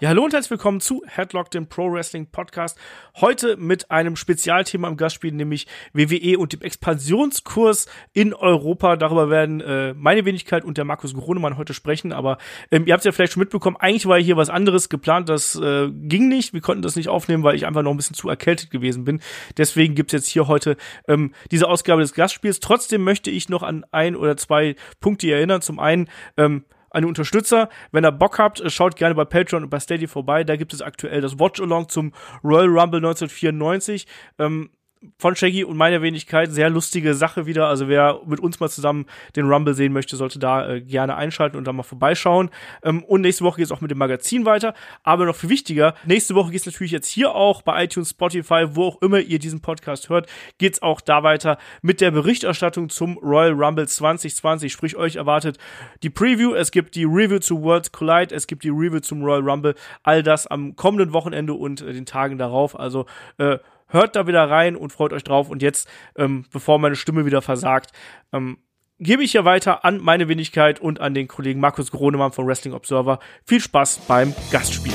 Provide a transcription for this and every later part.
Ja, hallo und herzlich willkommen zu Headlock, dem Pro Wrestling Podcast. Heute mit einem Spezialthema im Gastspiel, nämlich WWE und dem Expansionskurs in Europa. Darüber werden äh, meine Wenigkeit und der Markus Gronemann heute sprechen. Aber ähm, ihr habt ja vielleicht schon mitbekommen, eigentlich war hier was anderes geplant. Das äh, ging nicht. Wir konnten das nicht aufnehmen, weil ich einfach noch ein bisschen zu erkältet gewesen bin. Deswegen gibt's jetzt hier heute ähm, diese Ausgabe des Gastspiels. Trotzdem möchte ich noch an ein oder zwei Punkte erinnern. Zum einen, ähm, an Unterstützer. Wenn ihr Bock habt, schaut gerne bei Patreon und bei Steady vorbei. Da gibt es aktuell das Watch-Along zum Royal Rumble 1994. Ähm, von Shaggy und meiner Wenigkeit. Sehr lustige Sache wieder. Also wer mit uns mal zusammen den Rumble sehen möchte, sollte da äh, gerne einschalten und da mal vorbeischauen. Ähm, und nächste Woche geht es auch mit dem Magazin weiter. Aber noch viel wichtiger, nächste Woche geht es natürlich jetzt hier auch bei iTunes, Spotify, wo auch immer ihr diesen Podcast hört, geht es auch da weiter mit der Berichterstattung zum Royal Rumble 2020. Sprich, euch erwartet die Preview, es gibt die Review zu Worlds Collide, es gibt die Review zum Royal Rumble. All das am kommenden Wochenende und äh, den Tagen darauf. Also äh, hört da wieder rein und freut euch drauf. Und jetzt, ähm, bevor meine Stimme wieder versagt, ähm, gebe ich hier weiter an meine Wenigkeit und an den Kollegen Markus Gronemann von Wrestling Observer. Viel Spaß beim Gastspiel.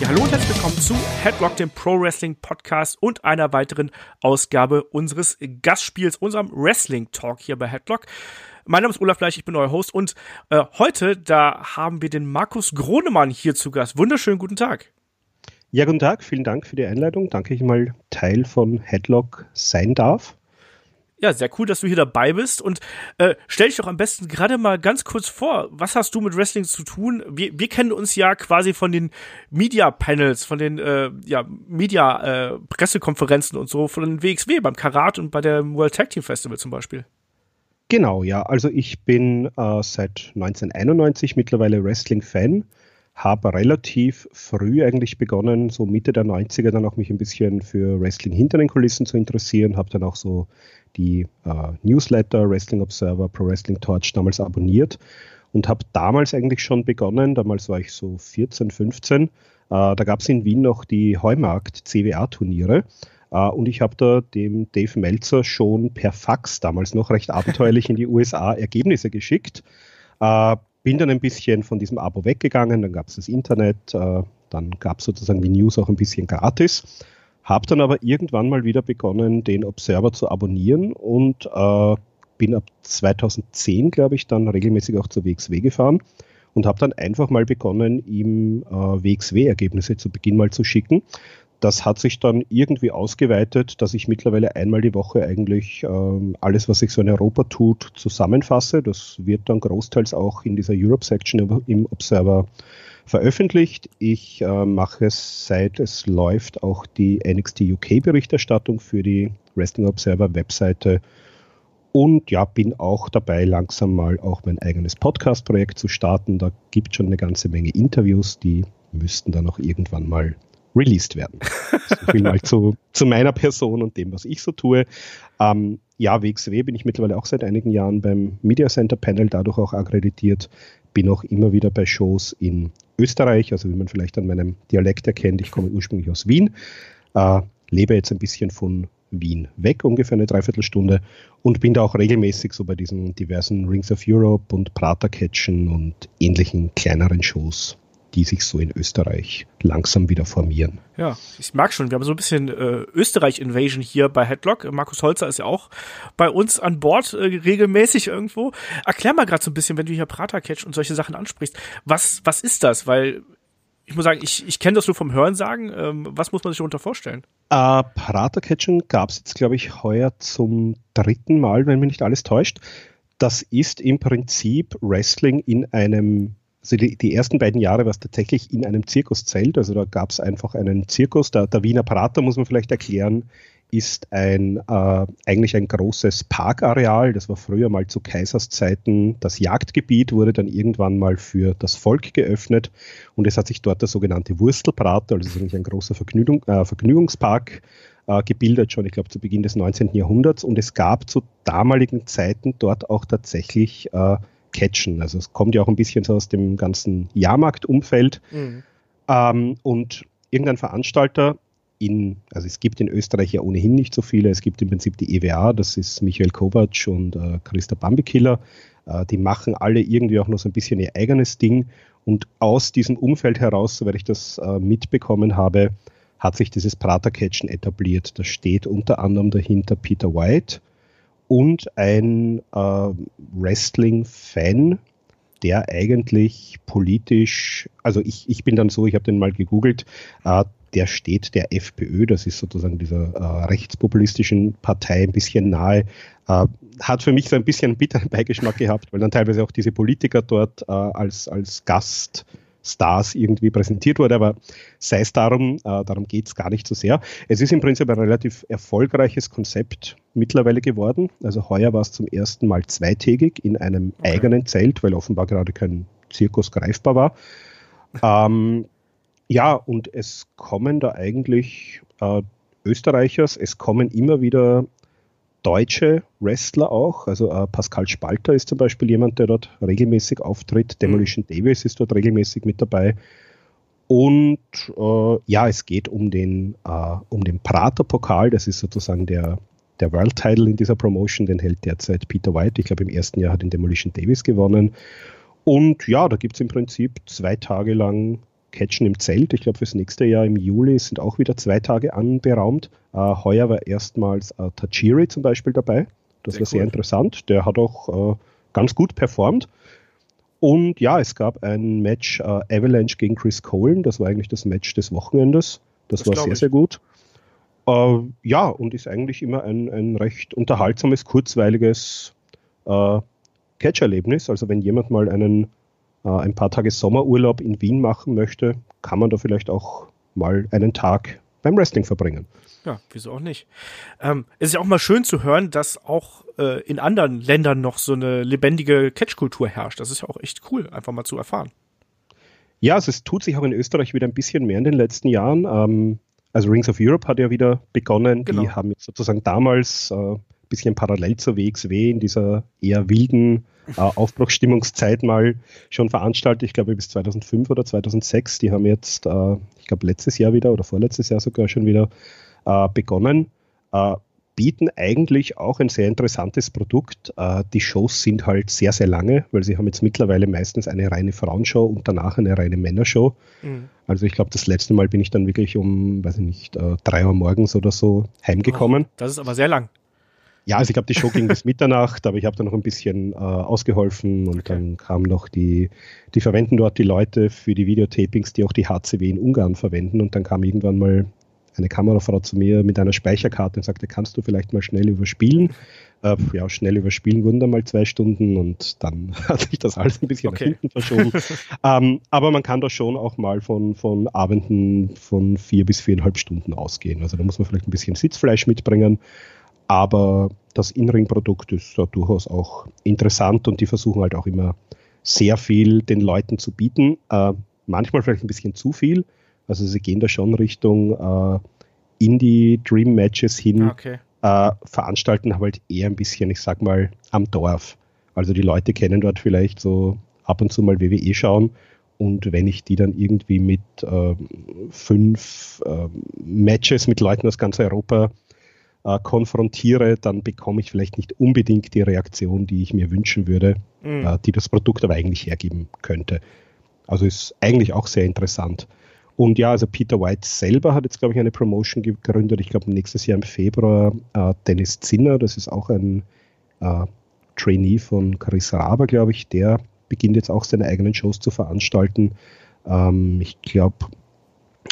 Ja, hallo und herzlich willkommen zu Headlock, dem Pro Wrestling Podcast und einer weiteren Ausgabe unseres Gastspiels, unserem Wrestling Talk hier bei Headlock. Mein Name ist Olaf Bleich, ich bin euer Host und äh, heute, da haben wir den Markus Gronemann hier zu Gast. Wunderschönen guten Tag. Ja, guten Tag, vielen Dank für die Einleitung. Danke, ich mal Teil von Headlock sein darf. Ja, sehr cool, dass du hier dabei bist. Und äh, stell dich doch am besten gerade mal ganz kurz vor, was hast du mit Wrestling zu tun? Wir, wir kennen uns ja quasi von den Media-Panels, von den äh, ja, Media-Pressekonferenzen äh, und so, von den WXW beim Karat und bei der World Tag Team Festival zum Beispiel. Genau, ja. Also ich bin äh, seit 1991 mittlerweile Wrestling-Fan, habe relativ früh eigentlich begonnen, so Mitte der 90er dann auch mich ein bisschen für Wrestling hinter den Kulissen zu interessieren, habe dann auch so die äh, Newsletter Wrestling Observer, Pro Wrestling Torch damals abonniert und habe damals eigentlich schon begonnen, damals war ich so 14, 15, äh, da gab es in Wien noch die Heumarkt CWA-Turniere Uh, und ich habe da dem Dave Meltzer schon per Fax damals noch recht abenteuerlich in die USA Ergebnisse geschickt. Uh, bin dann ein bisschen von diesem Abo weggegangen, dann gab es das Internet, uh, dann gab es sozusagen die News auch ein bisschen gratis. Habe dann aber irgendwann mal wieder begonnen, den Observer zu abonnieren und bin ab 2010, glaube ich, dann regelmäßig auch zur WXW gefahren und habe dann einfach mal begonnen, ihm WXW-Ergebnisse zu Beginn mal zu schicken das hat sich dann irgendwie ausgeweitet, dass ich mittlerweile einmal die Woche eigentlich ähm, alles, was sich so in Europa tut, zusammenfasse. Das wird dann großteils auch in dieser Europe Section im Observer veröffentlicht. Ich äh, mache es, seit es läuft, auch die NXT UK Berichterstattung für die Wrestling Observer Webseite. Und ja, bin auch dabei, langsam mal auch mein eigenes Podcast-Projekt zu starten. Da gibt es schon eine ganze Menge Interviews, die müssten dann auch irgendwann mal released werden. So viel mal zu, zu meiner Person und dem, was ich so tue. Ähm, ja, WXW bin ich mittlerweile auch seit einigen Jahren beim Media Center Panel, dadurch auch akkreditiert. Bin auch immer wieder bei Shows in Österreich, also wie man vielleicht an meinem Dialekt erkennt, ich komme ursprünglich aus Wien, äh, lebe jetzt ein bisschen von Wien weg, ungefähr eine Dreiviertelstunde und bin da auch regelmäßig so bei diesen diversen Rings of Europe und Prater Catchen und ähnlichen kleineren Shows die sich so in Österreich langsam wieder formieren. Ja, ich mag schon. Wir haben so ein bisschen äh, Österreich-Invasion hier bei Headlock. Markus Holzer ist ja auch bei uns an Bord äh, regelmäßig irgendwo. Erklär mal gerade so ein bisschen, wenn du hier Prater-Catch und solche Sachen ansprichst. Was, was ist das? Weil ich muss sagen, ich, ich kenne das nur vom Hörensagen. Ähm, was muss man sich darunter vorstellen? Äh, Prater-Catchen gab es jetzt, glaube ich, heuer zum dritten Mal, wenn mich nicht alles täuscht. Das ist im Prinzip Wrestling in einem also die, die, ersten beiden Jahre war es tatsächlich in einem Zirkuszelt. Also da gab es einfach einen Zirkus. Der, der, Wiener Prater, muss man vielleicht erklären, ist ein äh, eigentlich ein großes Parkareal. Das war früher mal zu Kaiserszeiten das Jagdgebiet, wurde dann irgendwann mal für das Volk geöffnet und es hat sich dort der sogenannte Wurstelprater, also eigentlich ein großer Vergnügung, äh, Vergnügungspark, äh, gebildet, schon ich glaube zu Beginn des 19. Jahrhunderts. Und es gab zu damaligen Zeiten dort auch tatsächlich äh, catchen. Also es kommt ja auch ein bisschen so aus dem ganzen Jahrmarktumfeld. Mhm. Ähm, und irgendein Veranstalter in, also es gibt in Österreich ja ohnehin nicht so viele. Es gibt im Prinzip die EWA, das ist Michael Kovac und äh, Christa Bambikiller. Äh, die machen alle irgendwie auch noch so ein bisschen ihr eigenes Ding. Und aus diesem Umfeld heraus, soweit ich das äh, mitbekommen habe, hat sich dieses Prater-Catchen etabliert. Da steht unter anderem dahinter Peter White und ein äh, Wrestling-Fan, der eigentlich politisch, also ich, ich bin dann so, ich habe den mal gegoogelt, äh, der steht der FPÖ, das ist sozusagen dieser äh, rechtspopulistischen Partei ein bisschen nahe, äh, hat für mich so ein bisschen bitteren Beigeschmack gehabt, weil dann teilweise auch diese Politiker dort äh, als, als Gast Stars irgendwie präsentiert wurde, aber sei es darum, äh, darum geht es gar nicht so sehr. Es ist im Prinzip ein relativ erfolgreiches Konzept mittlerweile geworden. Also heuer war es zum ersten Mal zweitägig in einem okay. eigenen Zelt, weil offenbar gerade kein Zirkus greifbar war. Ähm, ja, und es kommen da eigentlich äh, Österreichers, es kommen immer wieder deutsche Wrestler auch. Also äh, Pascal Spalter ist zum Beispiel jemand, der dort regelmäßig auftritt. Mhm. Demolition mhm. Davis ist dort regelmäßig mit dabei. Und äh, ja, es geht um den, äh, um den Prater-Pokal. Das ist sozusagen der, der World Title in dieser Promotion. Den hält derzeit Peter White. Ich glaube, im ersten Jahr hat ihn Demolition Davis gewonnen. Und ja, da gibt es im Prinzip zwei Tage lang Catchen im Zelt. Ich glaube, fürs nächste Jahr im Juli sind auch wieder zwei Tage anberaumt. Äh, heuer war erstmals äh, Tajiri zum Beispiel dabei. Das sehr war sehr interessant. Der hat auch äh, ganz gut performt. Und ja, es gab ein Match äh, Avalanche gegen Chris Colen. Das war eigentlich das Match des Wochenendes. Das, das war sehr, ich. sehr gut. Äh, ja, und ist eigentlich immer ein, ein recht unterhaltsames, kurzweiliges äh, Catch-Erlebnis. Also wenn jemand mal einen ein paar Tage Sommerurlaub in Wien machen möchte, kann man da vielleicht auch mal einen Tag beim Wrestling verbringen. Ja, wieso auch nicht? Ähm, es ist ja auch mal schön zu hören, dass auch äh, in anderen Ländern noch so eine lebendige Catch-Kultur herrscht. Das ist ja auch echt cool, einfach mal zu erfahren. Ja, also es tut sich auch in Österreich wieder ein bisschen mehr in den letzten Jahren. Ähm, also Rings of Europe hat ja wieder begonnen. Genau. Die haben jetzt sozusagen damals äh, bisschen parallel zur WXW in dieser eher wilden äh, Aufbruchsstimmungszeit mal schon veranstaltet. Ich glaube bis 2005 oder 2006. Die haben jetzt, äh, ich glaube letztes Jahr wieder oder vorletztes Jahr sogar schon wieder äh, begonnen. Äh, bieten eigentlich auch ein sehr interessantes Produkt. Äh, die Shows sind halt sehr, sehr lange, weil sie haben jetzt mittlerweile meistens eine reine Frauenshow und danach eine reine Männershow. Mhm. Also ich glaube, das letzte Mal bin ich dann wirklich um, weiß ich nicht, äh, drei Uhr morgens oder so heimgekommen. Das ist aber sehr lang. Ja, also ich glaube, die Show ging bis Mitternacht, aber ich habe da noch ein bisschen äh, ausgeholfen und okay. dann kam noch die, die verwenden dort die Leute für die Videotapings, die auch die HCW in Ungarn verwenden und dann kam irgendwann mal eine Kamerafrau zu mir mit einer Speicherkarte und sagte, kannst du vielleicht mal schnell überspielen? Äh, ja, schnell überspielen wurden dann mal zwei Stunden und dann hat sich das alles ein bisschen okay. nach hinten verschoben. ähm, aber man kann da schon auch mal von, von Abenden von vier bis viereinhalb Stunden ausgehen. Also da muss man vielleicht ein bisschen Sitzfleisch mitbringen aber das In-Ring-Produkt ist ja durchaus auch interessant und die versuchen halt auch immer sehr viel den Leuten zu bieten. Äh, manchmal vielleicht ein bisschen zu viel. Also sie gehen da schon Richtung äh, Indie-Dream-Matches hin, ah, okay. äh, veranstalten halt eher ein bisschen, ich sag mal, am Dorf. Also die Leute kennen dort vielleicht so ab und zu mal WWE schauen und wenn ich die dann irgendwie mit äh, fünf äh, Matches mit Leuten aus ganz Europa äh, konfrontiere, dann bekomme ich vielleicht nicht unbedingt die Reaktion, die ich mir wünschen würde, mhm. äh, die das Produkt aber eigentlich hergeben könnte. Also ist eigentlich auch sehr interessant. Und ja, also Peter White selber hat jetzt, glaube ich, eine Promotion gegründet. Ich glaube, nächstes Jahr im Februar äh, Dennis Zinner, das ist auch ein äh, Trainee von Chris Raber, glaube ich, der beginnt jetzt auch seine eigenen Shows zu veranstalten. Ähm, ich glaube,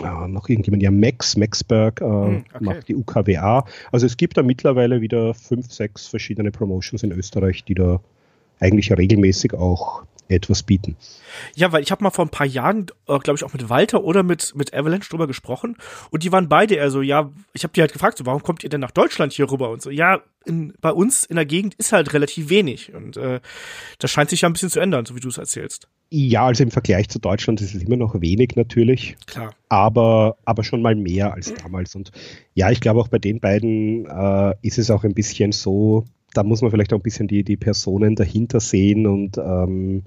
äh, noch irgendjemand, ja, Max, Maxberg äh, hm, okay. macht die UKWA. Also es gibt da mittlerweile wieder fünf, sechs verschiedene Promotions in Österreich, die da eigentlich regelmäßig auch etwas bieten. Ja, weil ich habe mal vor ein paar Jahren, äh, glaube ich, auch mit Walter oder mit, mit Avalanche drüber gesprochen und die waren beide eher so, ja, ich habe die halt gefragt, so, warum kommt ihr denn nach Deutschland hier rüber und so, ja, in, bei uns in der Gegend ist halt relativ wenig und äh, das scheint sich ja ein bisschen zu ändern, so wie du es erzählst. Ja, also im Vergleich zu Deutschland ist es immer noch wenig natürlich. Klar. Aber, aber schon mal mehr als damals. Und ja, ich glaube auch bei den beiden äh, ist es auch ein bisschen so, da muss man vielleicht auch ein bisschen die, die Personen dahinter sehen und ähm,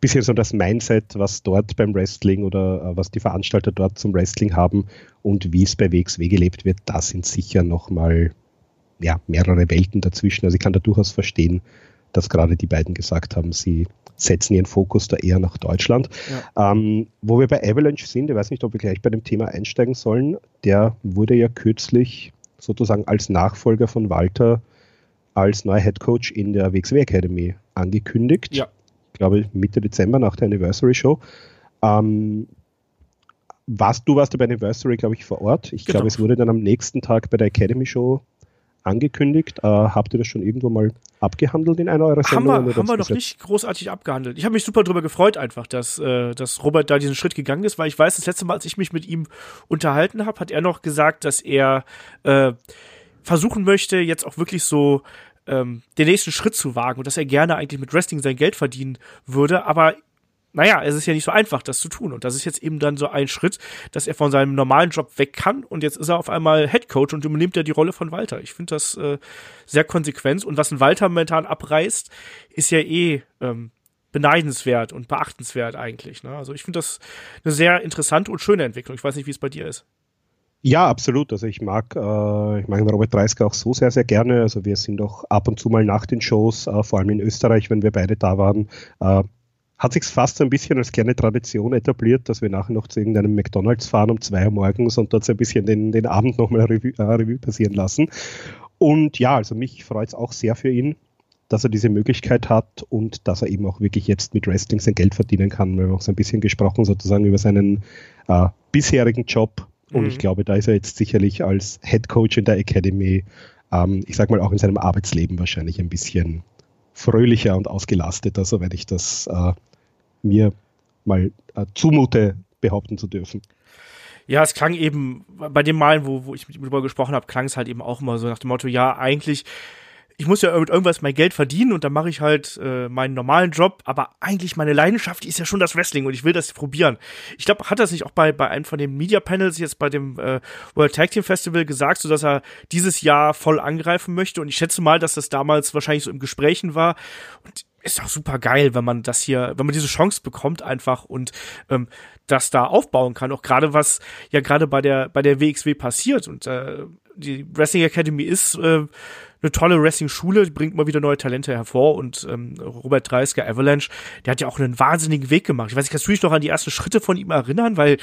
bisschen so das Mindset, was dort beim Wrestling oder äh, was die Veranstalter dort zum Wrestling haben und wie es bei WXW gelebt wird, da sind sicher nochmal ja, mehrere Welten dazwischen. Also ich kann da durchaus verstehen, dass gerade die beiden gesagt haben, sie setzen ihren Fokus da eher nach Deutschland. Ja. Ähm, wo wir bei Avalanche sind, ich weiß nicht, ob wir gleich bei dem Thema einsteigen sollen, der wurde ja kürzlich sozusagen als Nachfolger von Walter als neuer Head Coach in der WXW Academy angekündigt. Ja. Ich glaube Mitte Dezember nach der Anniversary Show. Ähm, warst, du warst bei Anniversary, glaube ich, vor Ort. Ich genau. glaube, es wurde dann am nächsten Tag bei der Academy Show angekündigt. Äh, habt ihr das schon irgendwo mal abgehandelt in einer eurer Sendungen? Haben wir, haben wir noch nicht großartig abgehandelt. Ich habe mich super darüber gefreut einfach, dass, äh, dass Robert da diesen Schritt gegangen ist, weil ich weiß, das letzte Mal, als ich mich mit ihm unterhalten habe, hat er noch gesagt, dass er äh, versuchen möchte, jetzt auch wirklich so ähm, den nächsten Schritt zu wagen und dass er gerne eigentlich mit Wrestling sein Geld verdienen würde, aber naja, es ist ja nicht so einfach, das zu tun. Und das ist jetzt eben dann so ein Schritt, dass er von seinem normalen Job weg kann und jetzt ist er auf einmal Head Coach und übernimmt ja die Rolle von Walter. Ich finde das äh, sehr konsequent. Und was ein Walter momentan abreißt, ist ja eh ähm, beneidenswert und beachtenswert eigentlich. Ne? Also ich finde das eine sehr interessante und schöne Entwicklung. Ich weiß nicht, wie es bei dir ist. Ja, absolut. Also ich mag, äh, ich mag Robert Dreisker auch so sehr, sehr gerne. Also wir sind auch ab und zu mal nach den Shows, äh, vor allem in Österreich, wenn wir beide da waren, äh, hat sich fast so ein bisschen als kleine Tradition etabliert, dass wir nachher noch zu irgendeinem McDonalds fahren um zwei Uhr morgens und dort so ein bisschen den, den Abend nochmal Revue, äh, Revue passieren lassen. Und ja, also mich freut es auch sehr für ihn, dass er diese Möglichkeit hat und dass er eben auch wirklich jetzt mit Wrestling sein Geld verdienen kann. Wir haben auch so ein bisschen gesprochen sozusagen über seinen äh, bisherigen Job und mhm. ich glaube, da ist er jetzt sicherlich als Head Coach in der Academy, ähm, ich sag mal auch in seinem Arbeitsleben wahrscheinlich ein bisschen fröhlicher und ausgelasteter, soweit ich das äh, mir mal äh, zumute, behaupten zu dürfen. Ja, es klang eben bei den Malen, wo, wo ich mit ihm drüber gesprochen habe, klang es halt eben auch immer so nach dem Motto, ja, eigentlich ich muss ja mit irgendwas mein Geld verdienen und dann mache ich halt äh, meinen normalen Job, aber eigentlich meine Leidenschaft ist ja schon das Wrestling und ich will das probieren. Ich glaube, hat das nicht auch bei, bei einem von den Media Panels jetzt bei dem äh, World Tag Team Festival gesagt, so dass er dieses Jahr voll angreifen möchte und ich schätze mal, dass das damals wahrscheinlich so im Gesprächen war und ist auch super geil, wenn man das hier, wenn man diese Chance bekommt einfach und ähm, das da aufbauen kann. Auch gerade was ja gerade bei der bei der WXW passiert und äh, die Wrestling Academy ist äh, eine tolle Wrestling-Schule, bringt immer wieder neue Talente hervor und ähm, Robert Dreisker, Avalanche, der hat ja auch einen wahnsinnigen Weg gemacht. Ich weiß nicht, kannst du dich noch an die ersten Schritte von ihm erinnern, weil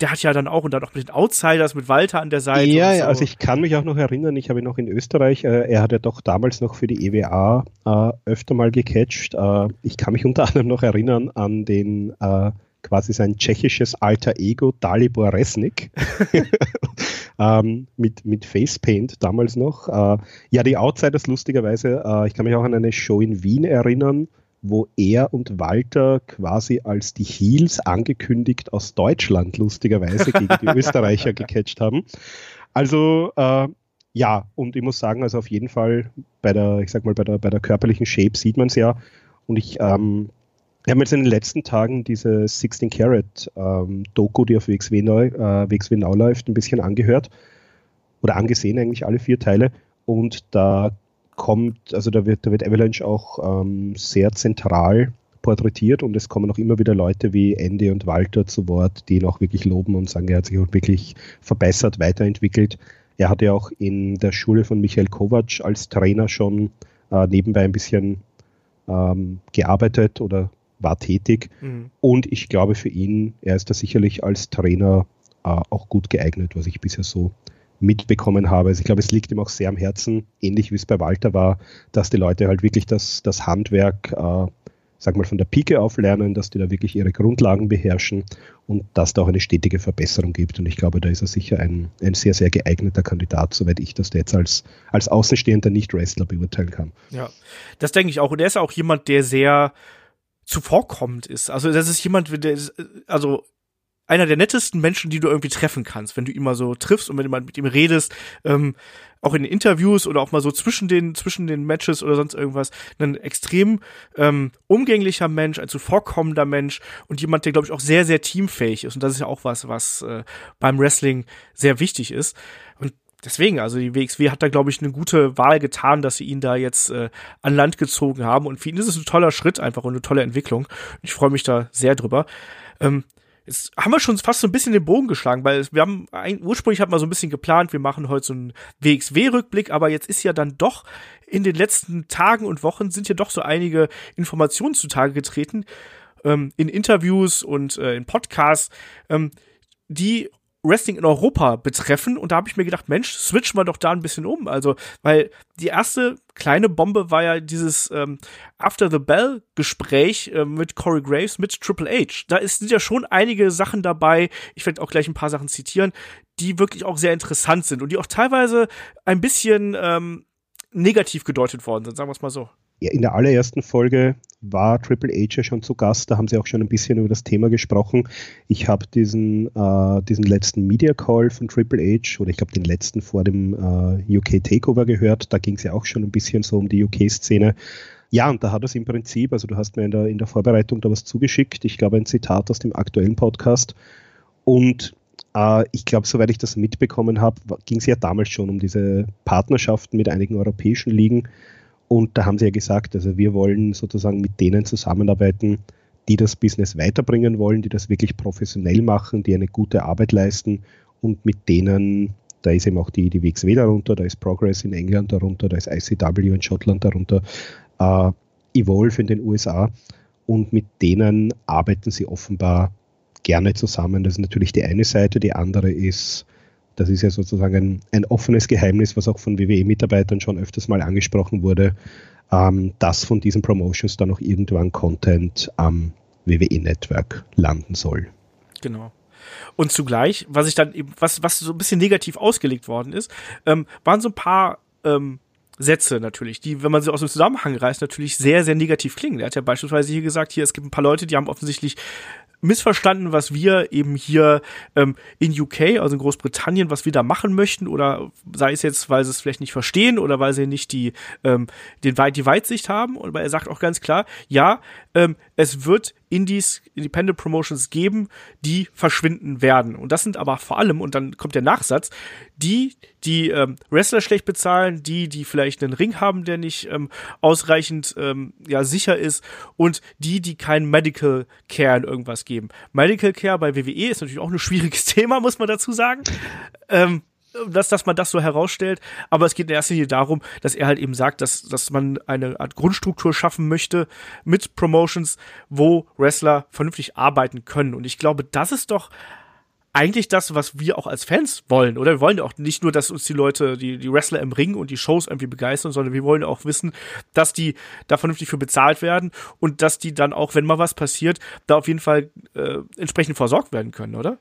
der hat ja dann auch und dann auch mit den Outsiders, mit Walter an der Seite. Ja, so. also ich kann mich auch noch erinnern, ich habe ihn noch in Österreich, äh, er hat ja doch damals noch für die EWA äh, öfter mal gecatcht. Äh, ich kann mich unter anderem noch erinnern an den äh, quasi sein tschechisches alter Ego Dalibor Resnik. ähm, mit, mit Facepaint damals noch. Äh, ja, die Outsiders lustigerweise, äh, ich kann mich auch an eine Show in Wien erinnern, wo er und Walter quasi als die Heels angekündigt aus Deutschland lustigerweise gegen die Österreicher gecatcht haben. Also äh, ja, und ich muss sagen, also auf jeden Fall bei der, ich sag mal, bei der, bei der körperlichen Shape sieht man es ja. Und ich ähm, wir haben jetzt in den letzten Tagen diese 16 Carat ähm, Doku, die auf WXW, neu, äh, WXW Now läuft, ein bisschen angehört oder angesehen, eigentlich alle vier Teile. Und da kommt, also da wird, da wird Avalanche auch ähm, sehr zentral porträtiert und es kommen auch immer wieder Leute wie Andy und Walter zu Wort, die ihn auch wirklich loben und sagen, er hat sich auch wirklich verbessert, weiterentwickelt. Er hat ja auch in der Schule von Michael Kovac als Trainer schon äh, nebenbei ein bisschen ähm, gearbeitet oder war tätig. Mhm. Und ich glaube für ihn, er ist da sicherlich als Trainer äh, auch gut geeignet, was ich bisher so mitbekommen habe. Also ich glaube, es liegt ihm auch sehr am Herzen, ähnlich wie es bei Walter war, dass die Leute halt wirklich das, das Handwerk, äh, sag mal, von der Pike auf lernen, dass die da wirklich ihre Grundlagen beherrschen und dass da auch eine stetige Verbesserung gibt. Und ich glaube, da ist er sicher ein, ein sehr, sehr geeigneter Kandidat, soweit ich das jetzt als, als Außenstehender Nicht-Wrestler beurteilen kann. Ja, das denke ich auch. Und er ist auch jemand, der sehr zuvorkommend ist. Also das ist jemand, der also einer der nettesten Menschen, die du irgendwie treffen kannst, wenn du ihn mal so triffst und wenn du mal mit ihm redest, ähm, auch in Interviews oder auch mal so zwischen den zwischen den Matches oder sonst irgendwas, ein extrem ähm, umgänglicher Mensch, ein zuvorkommender Mensch und jemand, der glaube ich auch sehr sehr teamfähig ist und das ist ja auch was, was äh, beim Wrestling sehr wichtig ist und deswegen, also die WXW hat da, glaube ich, eine gute Wahl getan, dass sie ihn da jetzt äh, an Land gezogen haben. Und für ihn ist es ein toller Schritt einfach und eine tolle Entwicklung. Ich freue mich da sehr drüber. Ähm, Jetzt haben wir schon fast so ein bisschen den Bogen geschlagen, weil wir haben ein, ursprünglich hat man so ein bisschen geplant, wir machen heute so einen WXW-Rückblick, aber jetzt ist ja dann doch in den letzten Tagen und Wochen sind ja doch so einige Informationen zutage getreten ähm, in Interviews und äh, in Podcasts, ähm, die Wrestling in Europa betreffen. Und da habe ich mir gedacht, Mensch, switchen wir doch da ein bisschen um. Also, weil die erste kleine Bombe war ja dieses ähm, After the Bell Gespräch äh, mit Corey Graves, mit Triple H. Da ist, sind ja schon einige Sachen dabei. Ich werde auch gleich ein paar Sachen zitieren, die wirklich auch sehr interessant sind und die auch teilweise ein bisschen ähm, negativ gedeutet worden sind, sagen wir es mal so in der allerersten Folge war Triple H ja schon zu Gast, da haben sie auch schon ein bisschen über das Thema gesprochen. Ich habe diesen, äh, diesen letzten Media Call von Triple H oder ich glaube den letzten vor dem äh, UK Takeover gehört, da ging es ja auch schon ein bisschen so um die UK-Szene. Ja, und da hat es im Prinzip, also du hast mir in der, in der Vorbereitung da was zugeschickt, ich glaube ein Zitat aus dem aktuellen Podcast und äh, ich glaube, soweit ich das mitbekommen habe, ging es ja damals schon um diese Partnerschaften mit einigen europäischen Ligen. Und da haben sie ja gesagt, also wir wollen sozusagen mit denen zusammenarbeiten, die das Business weiterbringen wollen, die das wirklich professionell machen, die eine gute Arbeit leisten. Und mit denen, da ist eben auch die, die WXW darunter, da ist Progress in England darunter, da ist ICW in Schottland darunter, äh, Evolve in den USA und mit denen arbeiten sie offenbar gerne zusammen. Das ist natürlich die eine Seite, die andere ist das ist ja sozusagen ein, ein offenes Geheimnis, was auch von WWE-Mitarbeitern schon öfters mal angesprochen wurde, ähm, dass von diesen Promotions dann auch irgendwann Content am WWE-Network landen soll. Genau. Und zugleich, was ich dann eben, was, was so ein bisschen negativ ausgelegt worden ist, ähm, waren so ein paar ähm, Sätze natürlich, die, wenn man sie aus dem Zusammenhang reißt, natürlich sehr, sehr negativ klingen. Er hat ja beispielsweise hier gesagt, hier, es gibt ein paar Leute, die haben offensichtlich missverstanden, was wir eben hier ähm, in UK, also in Großbritannien, was wir da machen möchten oder sei es jetzt, weil sie es vielleicht nicht verstehen oder weil sie nicht die, ähm, den, die Weitsicht haben. Und er sagt auch ganz klar, ja, ähm, es wird Indies, Independent Promotions geben, die verschwinden werden. Und das sind aber vor allem, und dann kommt der Nachsatz, die, die ähm, Wrestler schlecht bezahlen, die, die vielleicht einen Ring haben, der nicht ähm, ausreichend ähm, ja, sicher ist, und die, die kein Medical Care in irgendwas geben. Medical Care bei WWE ist natürlich auch ein schwieriges Thema, muss man dazu sagen. Ähm, dass, dass man das so herausstellt, aber es geht in erster Linie darum, dass er halt eben sagt, dass, dass man eine Art Grundstruktur schaffen möchte mit Promotions, wo Wrestler vernünftig arbeiten können. Und ich glaube, das ist doch eigentlich das, was wir auch als Fans wollen, oder? Wir wollen ja auch nicht nur, dass uns die Leute, die, die Wrestler im Ring und die Shows irgendwie begeistern, sondern wir wollen auch wissen, dass die da vernünftig für bezahlt werden und dass die dann auch, wenn mal was passiert, da auf jeden Fall äh, entsprechend versorgt werden können, oder?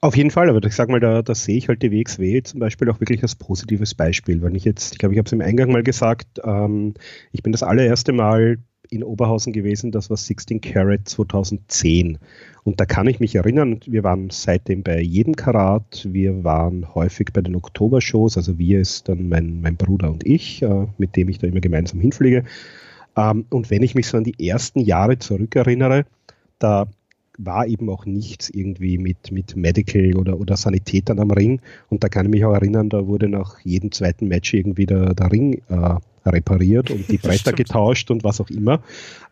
Auf jeden Fall, aber ich sage mal, da, da sehe ich halt die WXW zum Beispiel auch wirklich als positives Beispiel. Wenn ich jetzt, ich glaube, ich habe es im Eingang mal gesagt, ähm, ich bin das allererste Mal in Oberhausen gewesen, das war 16 Carat 2010. Und da kann ich mich erinnern, wir waren seitdem bei jedem Karat, wir waren häufig bei den Oktobershows, also wir ist dann mein, mein Bruder und ich, äh, mit dem ich da immer gemeinsam hinfliege. Ähm, und wenn ich mich so an die ersten Jahre zurückerinnere, da war eben auch nichts irgendwie mit, mit Medical oder, oder Sanitätern am Ring. Und da kann ich mich auch erinnern, da wurde nach jedem zweiten Match irgendwie der, der Ring äh, repariert und die Bretter getauscht und was auch immer.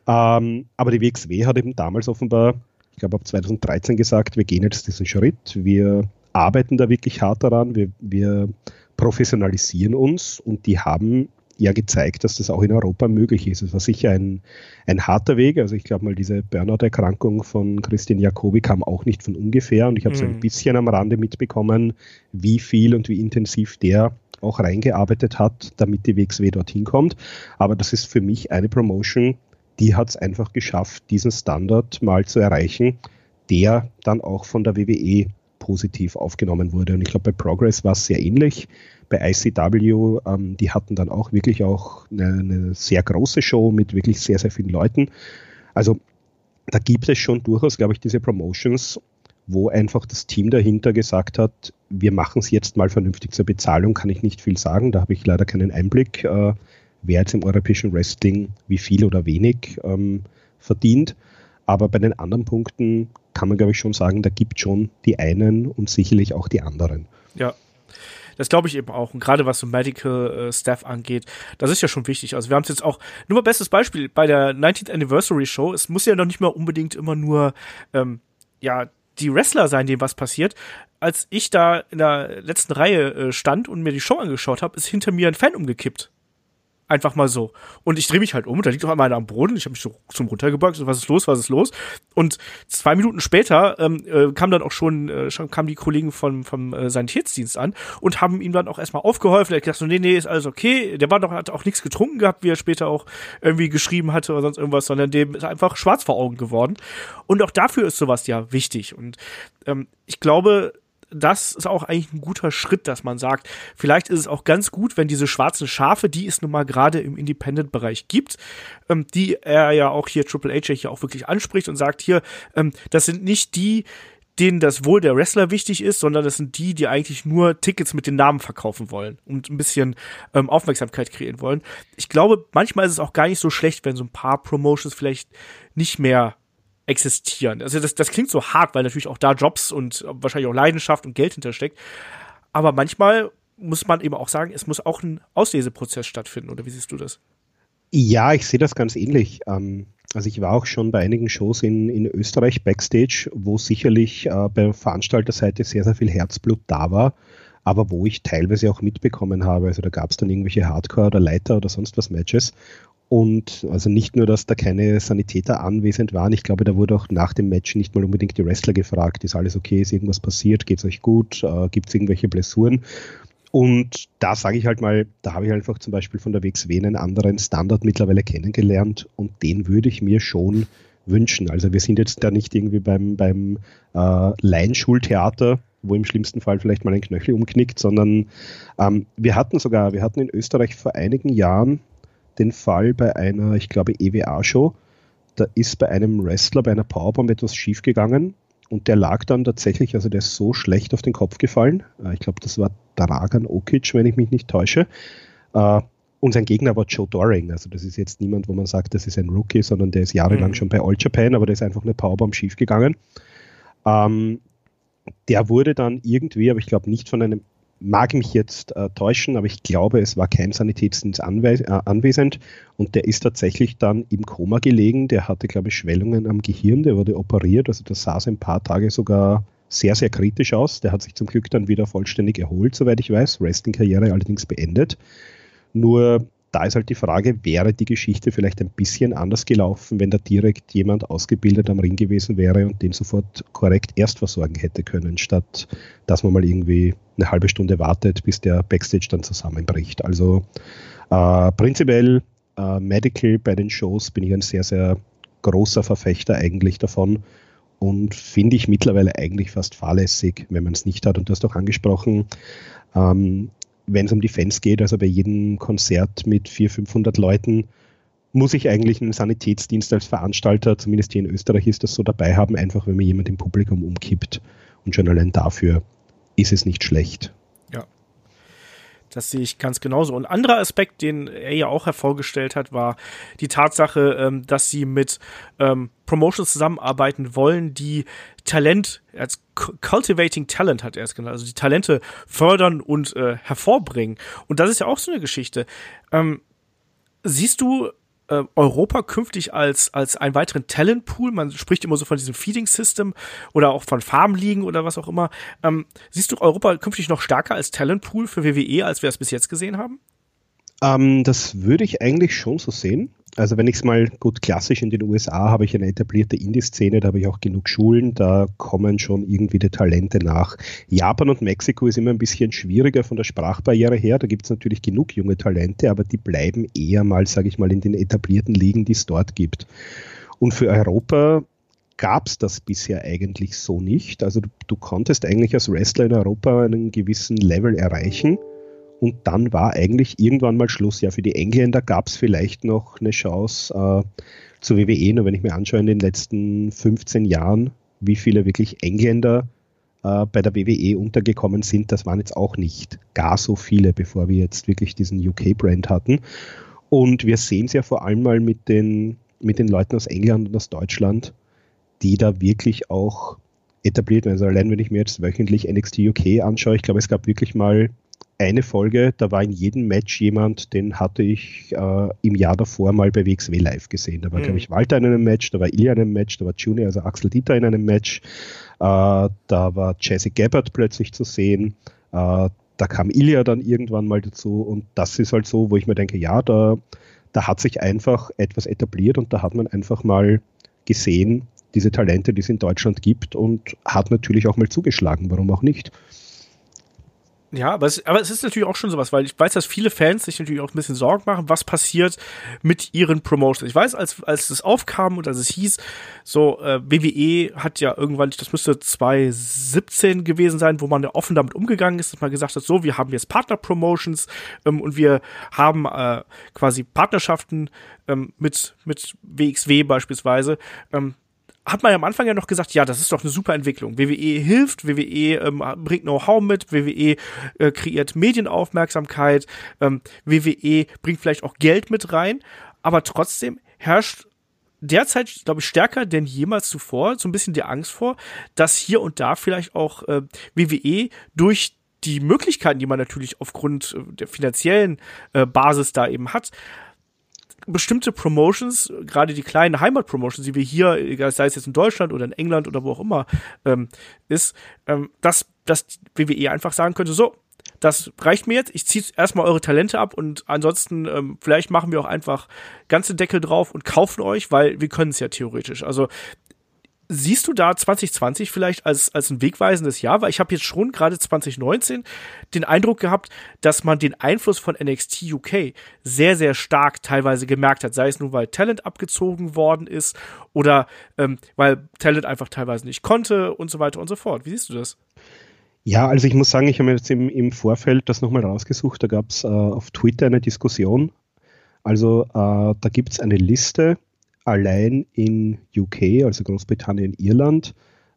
Ähm, aber die WXW hat eben damals offenbar, ich glaube ab 2013 gesagt, wir gehen jetzt diesen Schritt, wir arbeiten da wirklich hart daran, wir, wir professionalisieren uns und die haben ja gezeigt, dass das auch in Europa möglich ist. Es war sicher ein, ein harter Weg. Also ich glaube mal, diese Burnout-Erkrankung von Christian Jacobi kam auch nicht von ungefähr und ich habe mhm. so ein mhm. bisschen am Rande mitbekommen, wie viel und wie intensiv der auch reingearbeitet hat, damit die WXW dorthin kommt. Aber das ist für mich eine Promotion, die hat es einfach geschafft, diesen Standard mal zu erreichen, der dann auch von der WWE positiv aufgenommen wurde. Und ich glaube, bei Progress war es sehr ähnlich bei ICW, ähm, die hatten dann auch wirklich auch eine, eine, sehr große Show mit wirklich sehr, sehr vielen Leuten. Also da gibt es schon durchaus, glaube ich, diese Promotions, wo einfach das Team dahinter gesagt hat, wir machen es jetzt mal vernünftig zur Bezahlung, kann ich nicht viel sagen, da habe ich leider keinen Einblick, äh, wer jetzt im europäischen Wrestling wie viel oder wenig ähm, verdient. Aber bei den anderen Punkten kann man, glaube ich, schon sagen, da gibt schon die einen und sicherlich auch die anderen. Ja, Das glaube ich eben auch. Und gerade was so Medical äh, Staff angeht, das ist ja schon wichtig. Also wir haben es jetzt auch, nur mal bestes Beispiel, bei der 19th Anniversary Show, es muss ja noch nicht mal unbedingt immer nur, ähm, ja, die Wrestler sein, denen was passiert. Als ich da in der letzten Reihe äh, stand und mir die Show angeschaut habe, ist hinter mir ein Fan umgekippt. Einfach mal so. Und ich drehe mich halt um und da liegt auf einmal einer am Boden. Ich habe mich so zum runtergebeugt. Was ist los? Was ist los? Und zwei Minuten später ähm, äh, kam dann auch schon, äh, schon kamen die Kollegen vom, vom äh, Sanitätsdienst an und haben ihm dann auch erstmal aufgeholfen. Er hat gesagt so, nee, nee, ist alles okay. Der war doch, hat auch nichts getrunken gehabt, wie er später auch irgendwie geschrieben hatte oder sonst irgendwas, sondern dem ist einfach schwarz vor Augen geworden. Und auch dafür ist sowas ja wichtig. Und ähm, ich glaube, das ist auch eigentlich ein guter Schritt, dass man sagt, vielleicht ist es auch ganz gut, wenn diese schwarzen Schafe, die es nun mal gerade im Independent-Bereich gibt, ähm, die er ja auch hier Triple H hier auch wirklich anspricht und sagt hier, ähm, das sind nicht die, denen das Wohl der Wrestler wichtig ist, sondern das sind die, die eigentlich nur Tickets mit den Namen verkaufen wollen und ein bisschen ähm, Aufmerksamkeit kreieren wollen. Ich glaube, manchmal ist es auch gar nicht so schlecht, wenn so ein paar Promotions vielleicht nicht mehr existieren. Also das, das klingt so hart, weil natürlich auch da Jobs und wahrscheinlich auch Leidenschaft und Geld hintersteckt. Aber manchmal muss man eben auch sagen, es muss auch ein Ausleseprozess stattfinden, oder wie siehst du das? Ja, ich sehe das ganz ähnlich. Ähm, also ich war auch schon bei einigen Shows in, in Österreich backstage, wo sicherlich äh, bei Veranstalterseite sehr, sehr viel Herzblut da war, aber wo ich teilweise auch mitbekommen habe. Also da gab es dann irgendwelche Hardcore- oder Leiter- oder sonst was Matches und also nicht nur, dass da keine Sanitäter anwesend waren, ich glaube, da wurde auch nach dem Match nicht mal unbedingt die Wrestler gefragt, ist alles okay, ist irgendwas passiert, geht es euch gut, äh, gibt es irgendwelche Blessuren? Und da sage ich halt mal, da habe ich einfach zum Beispiel von der WXW einen anderen Standard mittlerweile kennengelernt. Und den würde ich mir schon wünschen. Also wir sind jetzt da nicht irgendwie beim, beim äh, Laienschultheater, wo im schlimmsten Fall vielleicht mal ein Knöchel umknickt, sondern ähm, wir hatten sogar, wir hatten in Österreich vor einigen Jahren den Fall bei einer, ich glaube, EWA-Show. Da ist bei einem Wrestler bei einer Powerbomb etwas schiefgegangen und der lag dann tatsächlich, also der ist so schlecht auf den Kopf gefallen. Äh, ich glaube, das war Dragan Okic, wenn ich mich nicht täusche. Äh, und sein Gegner war Joe Doring. Also das ist jetzt niemand, wo man sagt, das ist ein Rookie, sondern der ist jahrelang mhm. schon bei All Japan, aber der ist einfach eine Powerbomb schiefgegangen. Ähm, der wurde dann irgendwie, aber ich glaube nicht von einem mag mich jetzt äh, täuschen, aber ich glaube, es war kein Sanitätsdienst anwes äh, anwesend und der ist tatsächlich dann im Koma gelegen. Der hatte, glaube ich, Schwellungen am Gehirn, der wurde operiert, also das sah ein paar Tage sogar sehr, sehr kritisch aus. Der hat sich zum Glück dann wieder vollständig erholt, soweit ich weiß. Wrestling-Karriere allerdings beendet. Nur da ist halt die Frage, wäre die Geschichte vielleicht ein bisschen anders gelaufen, wenn da direkt jemand ausgebildet am Ring gewesen wäre und den sofort korrekt erst versorgen hätte können, statt dass man mal irgendwie eine halbe Stunde wartet, bis der Backstage dann zusammenbricht. Also äh, prinzipiell äh, Medical bei den Shows bin ich ein sehr, sehr großer Verfechter eigentlich davon und finde ich mittlerweile eigentlich fast fahrlässig, wenn man es nicht hat. Und du hast auch angesprochen, ähm, wenn es um die Fans geht, also bei jedem Konzert mit 400, 500 Leuten, muss ich eigentlich einen Sanitätsdienst als Veranstalter, zumindest hier in Österreich ist das so dabei haben, einfach wenn mir jemand im Publikum umkippt. Und schon allein dafür ist es nicht schlecht. Das sehe ich ganz genauso. Und ein anderer Aspekt, den er ja auch hervorgestellt hat, war die Tatsache, ähm, dass sie mit ähm, Promotions zusammenarbeiten wollen, die Talent, als Cultivating Talent hat er es genannt, also die Talente fördern und äh, hervorbringen. Und das ist ja auch so eine Geschichte. Ähm, siehst du äh, Europa künftig als, als einen weiteren Talentpool, man spricht immer so von diesem Feeding System oder auch von Farmligen oder was auch immer. Ähm, siehst du Europa künftig noch stärker als Talentpool für WWE, als wir es bis jetzt gesehen haben? Ähm, das würde ich eigentlich schon so sehen. Also wenn ich es mal gut klassisch in den USA habe ich eine etablierte Indie-Szene, da habe ich auch genug Schulen, da kommen schon irgendwie die Talente nach. Japan und Mexiko ist immer ein bisschen schwieriger von der Sprachbarriere her, da gibt es natürlich genug junge Talente, aber die bleiben eher mal, sage ich mal, in den etablierten Ligen, die es dort gibt. Und für Europa gab es das bisher eigentlich so nicht. Also du, du konntest eigentlich als Wrestler in Europa einen gewissen Level erreichen und dann war eigentlich irgendwann mal Schluss. Ja, für die Engländer gab es vielleicht noch eine Chance äh, zur WWE. Nur wenn ich mir anschaue in den letzten 15 Jahren, wie viele wirklich Engländer äh, bei der WWE untergekommen sind, das waren jetzt auch nicht gar so viele, bevor wir jetzt wirklich diesen UK-Brand hatten. Und wir sehen es ja vor allem mal mit den, mit den Leuten aus England und aus Deutschland, die da wirklich auch etabliert werden. Also allein wenn ich mir jetzt wöchentlich NXT UK anschaue, ich glaube, es gab wirklich mal eine Folge, da war in jedem Match jemand, den hatte ich äh, im Jahr davor mal bei WXW live gesehen. Da war, mhm. glaube ich, Walter in einem Match, da war Ilya in einem Match, da war Junior, also Axel Dieter in einem Match, äh, da war Jesse Gabbard plötzlich zu sehen, äh, da kam Ilya dann irgendwann mal dazu und das ist halt so, wo ich mir denke, ja, da, da hat sich einfach etwas etabliert und da hat man einfach mal gesehen, diese Talente, die es in Deutschland gibt und hat natürlich auch mal zugeschlagen, warum auch nicht. Ja, aber es, aber es ist natürlich auch schon sowas, weil ich weiß, dass viele Fans sich natürlich auch ein bisschen Sorgen machen, was passiert mit ihren Promotions. Ich weiß, als, als es aufkam und als es hieß, so äh, WWE hat ja irgendwann, das müsste 2017 gewesen sein, wo man ja offen damit umgegangen ist, dass man gesagt hat, so, wir haben jetzt Partner-Promotions ähm, und wir haben äh, quasi Partnerschaften ähm, mit, mit WXW beispielsweise. Ähm, hat man ja am Anfang ja noch gesagt, ja, das ist doch eine super Entwicklung. WWE hilft, WWE ähm, bringt Know-how mit, WWE äh, kreiert Medienaufmerksamkeit, ähm, WWE bringt vielleicht auch Geld mit rein, aber trotzdem herrscht derzeit, glaube ich, stärker denn jemals zuvor so ein bisschen die Angst vor, dass hier und da vielleicht auch äh, WWE durch die Möglichkeiten, die man natürlich aufgrund äh, der finanziellen äh, Basis da eben hat, bestimmte Promotions, gerade die kleinen Heimat-Promotions, die wir hier, sei es jetzt in Deutschland oder in England oder wo auch immer, ähm, ist, ähm, dass, dass WWE einfach sagen könnte, so, das reicht mir jetzt, ich ziehe erstmal eure Talente ab und ansonsten ähm, vielleicht machen wir auch einfach ganze Deckel drauf und kaufen euch, weil wir können es ja theoretisch. Also siehst du da 2020 vielleicht als, als ein wegweisendes Jahr? Weil ich habe jetzt schon gerade 2019 den Eindruck gehabt, dass man den Einfluss von NXT UK sehr, sehr stark teilweise gemerkt hat. Sei es nun, weil Talent abgezogen worden ist oder ähm, weil Talent einfach teilweise nicht konnte und so weiter und so fort. Wie siehst du das? Ja, also ich muss sagen, ich habe mir jetzt im, im Vorfeld das nochmal rausgesucht. Da gab es äh, auf Twitter eine Diskussion. Also äh, da gibt es eine Liste allein in UK, also Großbritannien, Irland,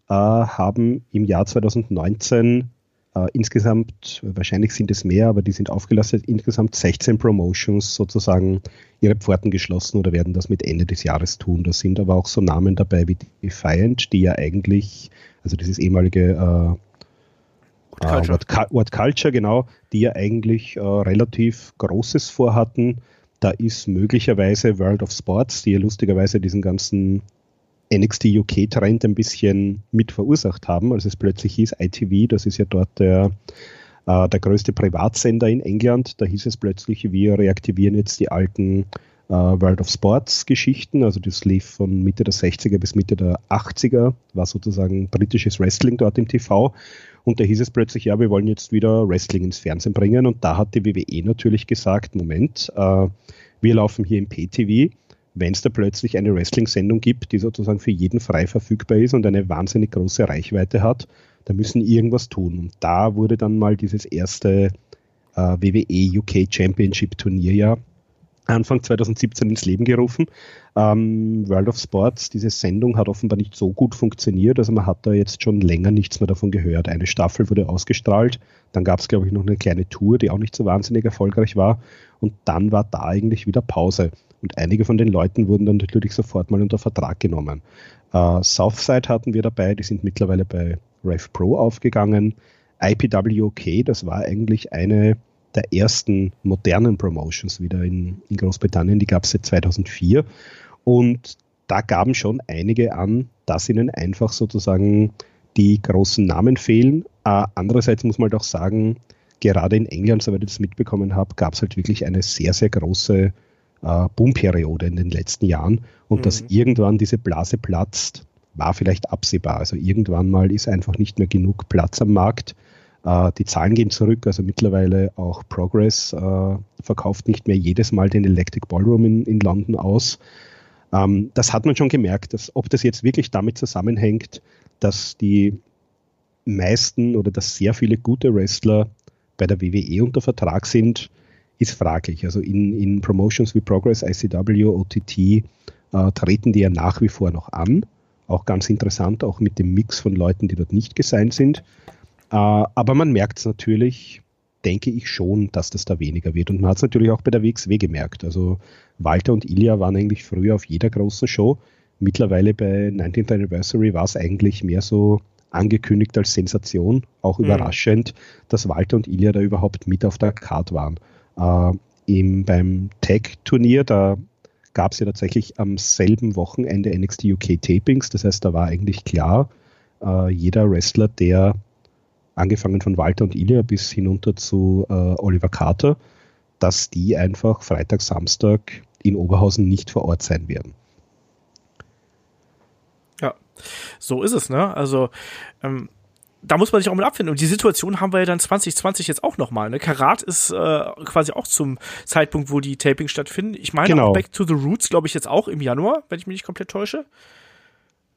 äh, haben im Jahr 2019 äh, insgesamt, wahrscheinlich sind es mehr, aber die sind aufgelastet, insgesamt 16 Promotions sozusagen ihre Pforten geschlossen oder werden das mit Ende des Jahres tun. Da sind aber auch so Namen dabei wie Defiant, die ja eigentlich, also dieses ehemalige äh, What, Culture. What, What Culture, genau, die ja eigentlich äh, relativ Großes vorhatten da ist möglicherweise World of Sports, die ja lustigerweise diesen ganzen NXT UK-Trend ein bisschen mit verursacht haben, als es plötzlich hieß, ITV, das ist ja dort der, äh, der größte Privatsender in England, da hieß es plötzlich, wir reaktivieren jetzt die alten äh, World of Sports Geschichten, also das lief von Mitte der 60er bis Mitte der 80er, war sozusagen britisches Wrestling dort im TV und da hieß es plötzlich, ja, wir wollen jetzt wieder Wrestling ins Fernsehen bringen. Und da hat die WWE natürlich gesagt, Moment, äh, wir laufen hier im PTV. Wenn es da plötzlich eine Wrestling-Sendung gibt, die sozusagen für jeden frei verfügbar ist und eine wahnsinnig große Reichweite hat, da müssen irgendwas tun. Und da wurde dann mal dieses erste äh, WWE UK Championship Turnier ja Anfang 2017 ins Leben gerufen. Ähm, World of Sports, diese Sendung hat offenbar nicht so gut funktioniert. Also man hat da jetzt schon länger nichts mehr davon gehört. Eine Staffel wurde ausgestrahlt, dann gab es, glaube ich, noch eine kleine Tour, die auch nicht so wahnsinnig erfolgreich war. Und dann war da eigentlich wieder Pause. Und einige von den Leuten wurden dann natürlich sofort mal unter Vertrag genommen. Äh, Southside hatten wir dabei, die sind mittlerweile bei Rev Pro aufgegangen. IPW OK, das war eigentlich eine der ersten modernen Promotions wieder in, in Großbritannien. Die gab es seit 2004. Und da gaben schon einige an, dass ihnen einfach sozusagen die großen Namen fehlen. Äh, andererseits muss man doch sagen, gerade in England, soweit ich das mitbekommen habe, gab es halt wirklich eine sehr, sehr große äh, Boomperiode in den letzten Jahren. Und mhm. dass irgendwann diese Blase platzt, war vielleicht absehbar. Also irgendwann mal ist einfach nicht mehr genug Platz am Markt die Zahlen gehen zurück, also mittlerweile auch Progress äh, verkauft nicht mehr jedes Mal den Electric Ballroom in, in London aus. Ähm, das hat man schon gemerkt, dass, ob das jetzt wirklich damit zusammenhängt, dass die meisten oder dass sehr viele gute Wrestler bei der WWE unter Vertrag sind, ist fraglich. Also in, in Promotions wie Progress, ICW, OTT äh, treten die ja nach wie vor noch an. Auch ganz interessant, auch mit dem Mix von Leuten, die dort nicht gesigned sind. Äh, aber man merkt es natürlich, denke ich schon, dass das da weniger wird. Und man hat es natürlich auch bei der WXW gemerkt. Also Walter und Ilya waren eigentlich früher auf jeder großen Show. Mittlerweile bei 19th Anniversary war es eigentlich mehr so angekündigt als Sensation, auch mhm. überraschend, dass Walter und Ilya da überhaupt mit auf der Card waren. Äh, im, beim Tag-Turnier, da gab es ja tatsächlich am selben Wochenende NXT UK Tapings. Das heißt, da war eigentlich klar, äh, jeder Wrestler, der angefangen von Walter und Ilya bis hinunter zu äh, Oliver Carter, dass die einfach Freitag, Samstag in Oberhausen nicht vor Ort sein werden. Ja, so ist es, ne? Also, ähm, da muss man sich auch mal abfinden. Und die Situation haben wir ja dann 2020 jetzt auch nochmal. Ne? Karat ist äh, quasi auch zum Zeitpunkt, wo die Tapings stattfinden. Ich meine genau. auch Back to the Roots, glaube ich, jetzt auch im Januar, wenn ich mich nicht komplett täusche.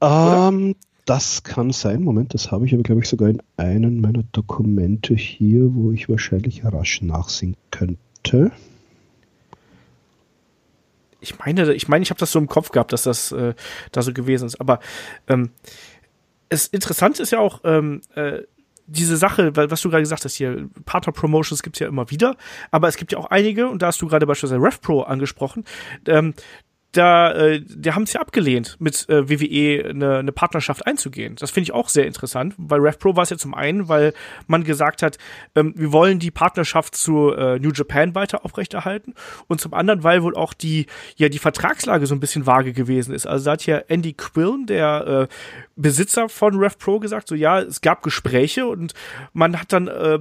Ähm, das kann sein. Moment, das habe ich aber, glaube ich, sogar in einem meiner Dokumente hier, wo ich wahrscheinlich rasch nachsehen könnte. Ich meine, ich meine, ich habe das so im Kopf gehabt, dass das äh, da so gewesen ist. Aber ähm, es interessant ist ja auch, ähm, äh, diese Sache, was du gerade gesagt hast hier, Partner Promotions gibt es ja immer wieder, aber es gibt ja auch einige, und da hast du gerade beispielsweise RevPro angesprochen, ähm, da, äh, die haben es ja abgelehnt, mit äh, WWE eine, eine Partnerschaft einzugehen. Das finde ich auch sehr interessant, weil RevPro war es ja zum einen, weil man gesagt hat, ähm, wir wollen die Partnerschaft zu äh, New Japan weiter aufrechterhalten und zum anderen, weil wohl auch die, ja, die Vertragslage so ein bisschen vage gewesen ist. Also da hat ja Andy Quillen, der äh, Besitzer von RevPro, gesagt, so ja, es gab Gespräche und man hat dann äh,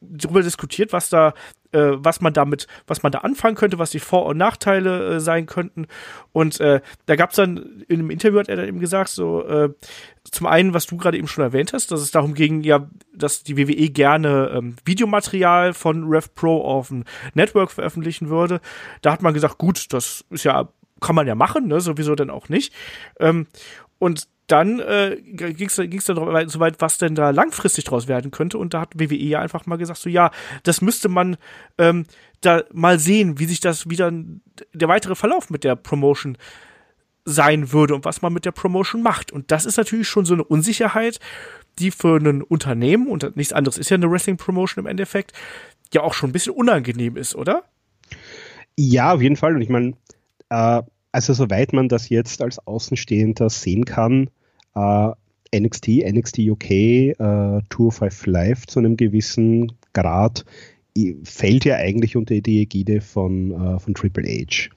darüber diskutiert, was da äh, was man damit, was man da anfangen könnte, was die Vor- und Nachteile äh, sein könnten. Und äh, da gab es dann in einem Interview hat er dann eben gesagt, so äh, zum einen, was du gerade eben schon erwähnt hast, dass es darum ging, ja, dass die WWE gerne ähm, Videomaterial von RevPro auf dem Network veröffentlichen würde. Da hat man gesagt, gut, das ist ja kann man ja machen, ne, sowieso dann auch nicht. Ähm, und dann äh, ging es dann so weit, was denn da langfristig draus werden könnte. Und da hat WWE ja einfach mal gesagt, so ja, das müsste man ähm, da mal sehen, wie sich das wieder der weitere Verlauf mit der Promotion sein würde und was man mit der Promotion macht. Und das ist natürlich schon so eine Unsicherheit, die für ein Unternehmen, und nichts anderes ist ja eine Wrestling-Promotion im Endeffekt, ja auch schon ein bisschen unangenehm ist, oder? Ja, auf jeden Fall. Und ich meine, äh, also soweit man das jetzt als Außenstehender sehen kann, äh, NXT, NXT UK, äh, Tour 5 Live zu einem gewissen Grad fällt ja eigentlich unter die Ägide von, äh, von Triple H.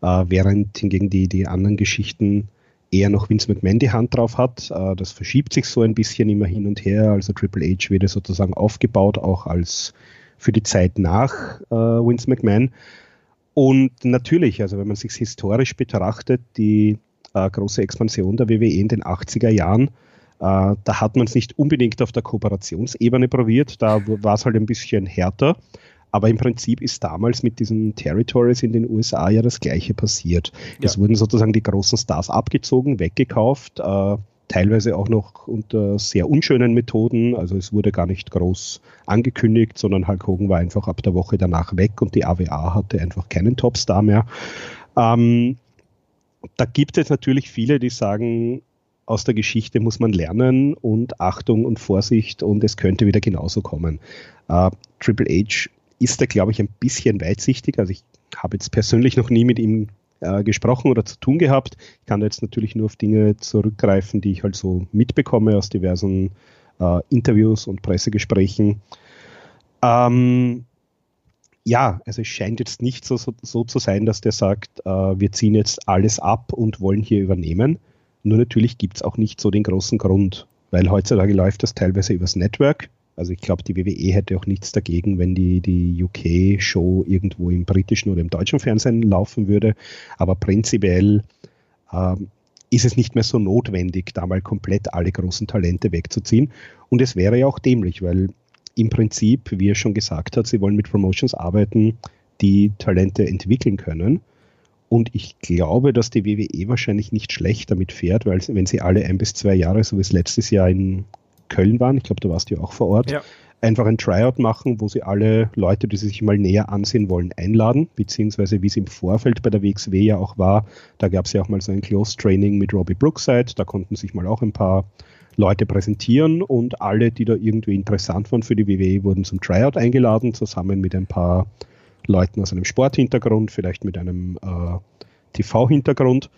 Äh, während hingegen die, die anderen Geschichten eher noch Vince McMahon die Hand drauf hat. Äh, das verschiebt sich so ein bisschen immer hin und her. Also Triple H wird sozusagen aufgebaut, auch als für die Zeit nach äh, Vince McMahon. Und natürlich, also wenn man sich historisch betrachtet, die äh, große Expansion der WWE in den 80er Jahren. Äh, da hat man es nicht unbedingt auf der Kooperationsebene probiert, da war es halt ein bisschen härter. Aber im Prinzip ist damals mit diesen Territories in den USA ja das Gleiche passiert. Ja. Es wurden sozusagen die großen Stars abgezogen, weggekauft, äh, teilweise auch noch unter sehr unschönen Methoden. Also es wurde gar nicht groß angekündigt, sondern Hulk Hogan war einfach ab der Woche danach weg und die AWA hatte einfach keinen Topstar mehr. Ähm, da gibt es natürlich viele, die sagen, aus der Geschichte muss man lernen und Achtung und Vorsicht und es könnte wieder genauso kommen. Uh, Triple H ist da, glaube ich, ein bisschen weitsichtig. Also ich habe jetzt persönlich noch nie mit ihm äh, gesprochen oder zu tun gehabt. Ich kann da jetzt natürlich nur auf Dinge zurückgreifen, die ich halt so mitbekomme aus diversen äh, Interviews und Pressegesprächen. Ähm, ja, also es scheint jetzt nicht so, so, so zu sein, dass der sagt, äh, wir ziehen jetzt alles ab und wollen hier übernehmen. Nur natürlich gibt es auch nicht so den großen Grund, weil heutzutage läuft das teilweise übers Network. Also ich glaube, die WWE hätte auch nichts dagegen, wenn die, die UK-Show irgendwo im britischen oder im deutschen Fernsehen laufen würde. Aber prinzipiell ähm, ist es nicht mehr so notwendig, da mal komplett alle großen Talente wegzuziehen. Und es wäre ja auch dämlich, weil im Prinzip, wie er schon gesagt hat, sie wollen mit Promotions arbeiten, die Talente entwickeln können. Und ich glaube, dass die WWE wahrscheinlich nicht schlecht damit fährt, weil wenn sie alle ein bis zwei Jahre, so wie es letztes Jahr in Köln waren, ich glaube, da warst du ja auch vor Ort, ja. einfach ein Tryout machen, wo sie alle Leute, die sie sich mal näher ansehen wollen, einladen, beziehungsweise wie es im Vorfeld bei der WXW ja auch war, da gab es ja auch mal so ein Close Training mit Robbie Brookside, da konnten sich mal auch ein paar Leute präsentieren und alle, die da irgendwie interessant waren für die WWE, wurden zum Tryout eingeladen, zusammen mit ein paar Leuten aus einem Sporthintergrund, vielleicht mit einem äh, TV-Hintergrund.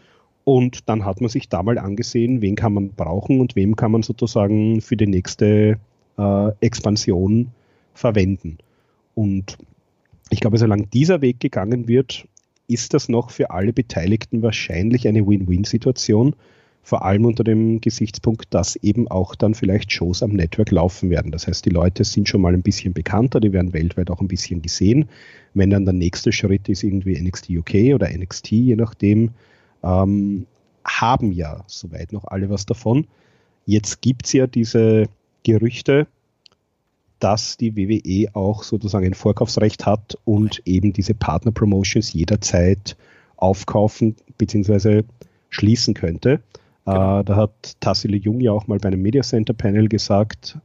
Und dann hat man sich da mal angesehen, wen kann man brauchen und wem kann man sozusagen für die nächste äh, Expansion verwenden. Und ich glaube, solange dieser Weg gegangen wird, ist das noch für alle Beteiligten wahrscheinlich eine Win-Win-Situation. Vor allem unter dem Gesichtspunkt, dass eben auch dann vielleicht Shows am Network laufen werden. Das heißt, die Leute sind schon mal ein bisschen bekannter, die werden weltweit auch ein bisschen gesehen. Wenn dann der nächste Schritt ist, irgendwie NXT UK oder NXT, je nachdem, ähm, haben ja soweit noch alle was davon. Jetzt gibt es ja diese Gerüchte, dass die WWE auch sozusagen ein Vorkaufsrecht hat und eben diese Partner-Promotions jederzeit aufkaufen bzw. schließen könnte. Genau. Äh, da hat Tassilo Jung ja auch mal bei einem Media Center Panel gesagt,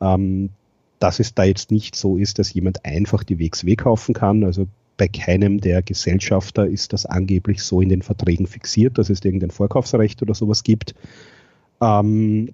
ähm, dass es da jetzt nicht so ist, dass jemand einfach die WXW kaufen kann. Also bei keinem der Gesellschafter ist das angeblich so in den Verträgen fixiert, dass es irgendein Vorkaufsrecht oder sowas gibt. Ähm,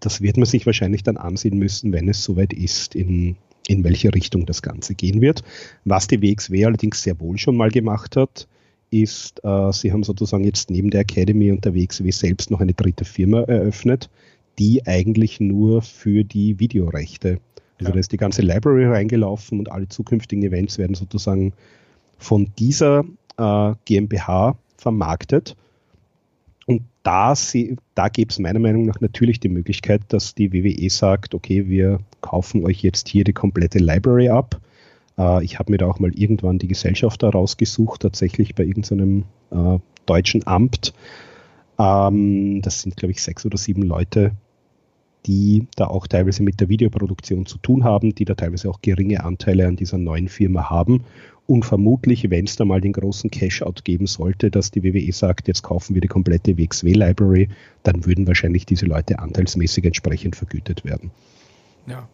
das wird man sich wahrscheinlich dann ansehen müssen, wenn es soweit ist, in, in welche Richtung das Ganze gehen wird. Was die WXW allerdings sehr wohl schon mal gemacht hat, ist, äh, sie haben sozusagen jetzt neben der Academy und der WXW selbst noch eine dritte Firma eröffnet, die eigentlich nur für die Videorechte also ja. da ist die ganze Library reingelaufen und alle zukünftigen Events werden sozusagen von dieser äh, GmbH vermarktet. Und da, da gäbe es meiner Meinung nach natürlich die Möglichkeit, dass die WWE sagt, okay, wir kaufen euch jetzt hier die komplette Library ab. Äh, ich habe mir da auch mal irgendwann die Gesellschaft da rausgesucht, tatsächlich bei irgendeinem äh, deutschen Amt. Ähm, das sind, glaube ich, sechs oder sieben Leute, die da auch teilweise mit der Videoproduktion zu tun haben, die da teilweise auch geringe Anteile an dieser neuen Firma haben. Und vermutlich, wenn es da mal den großen Cash-out geben sollte, dass die WWE sagt, jetzt kaufen wir die komplette WXW-Library, dann würden wahrscheinlich diese Leute anteilsmäßig entsprechend vergütet werden. Ja,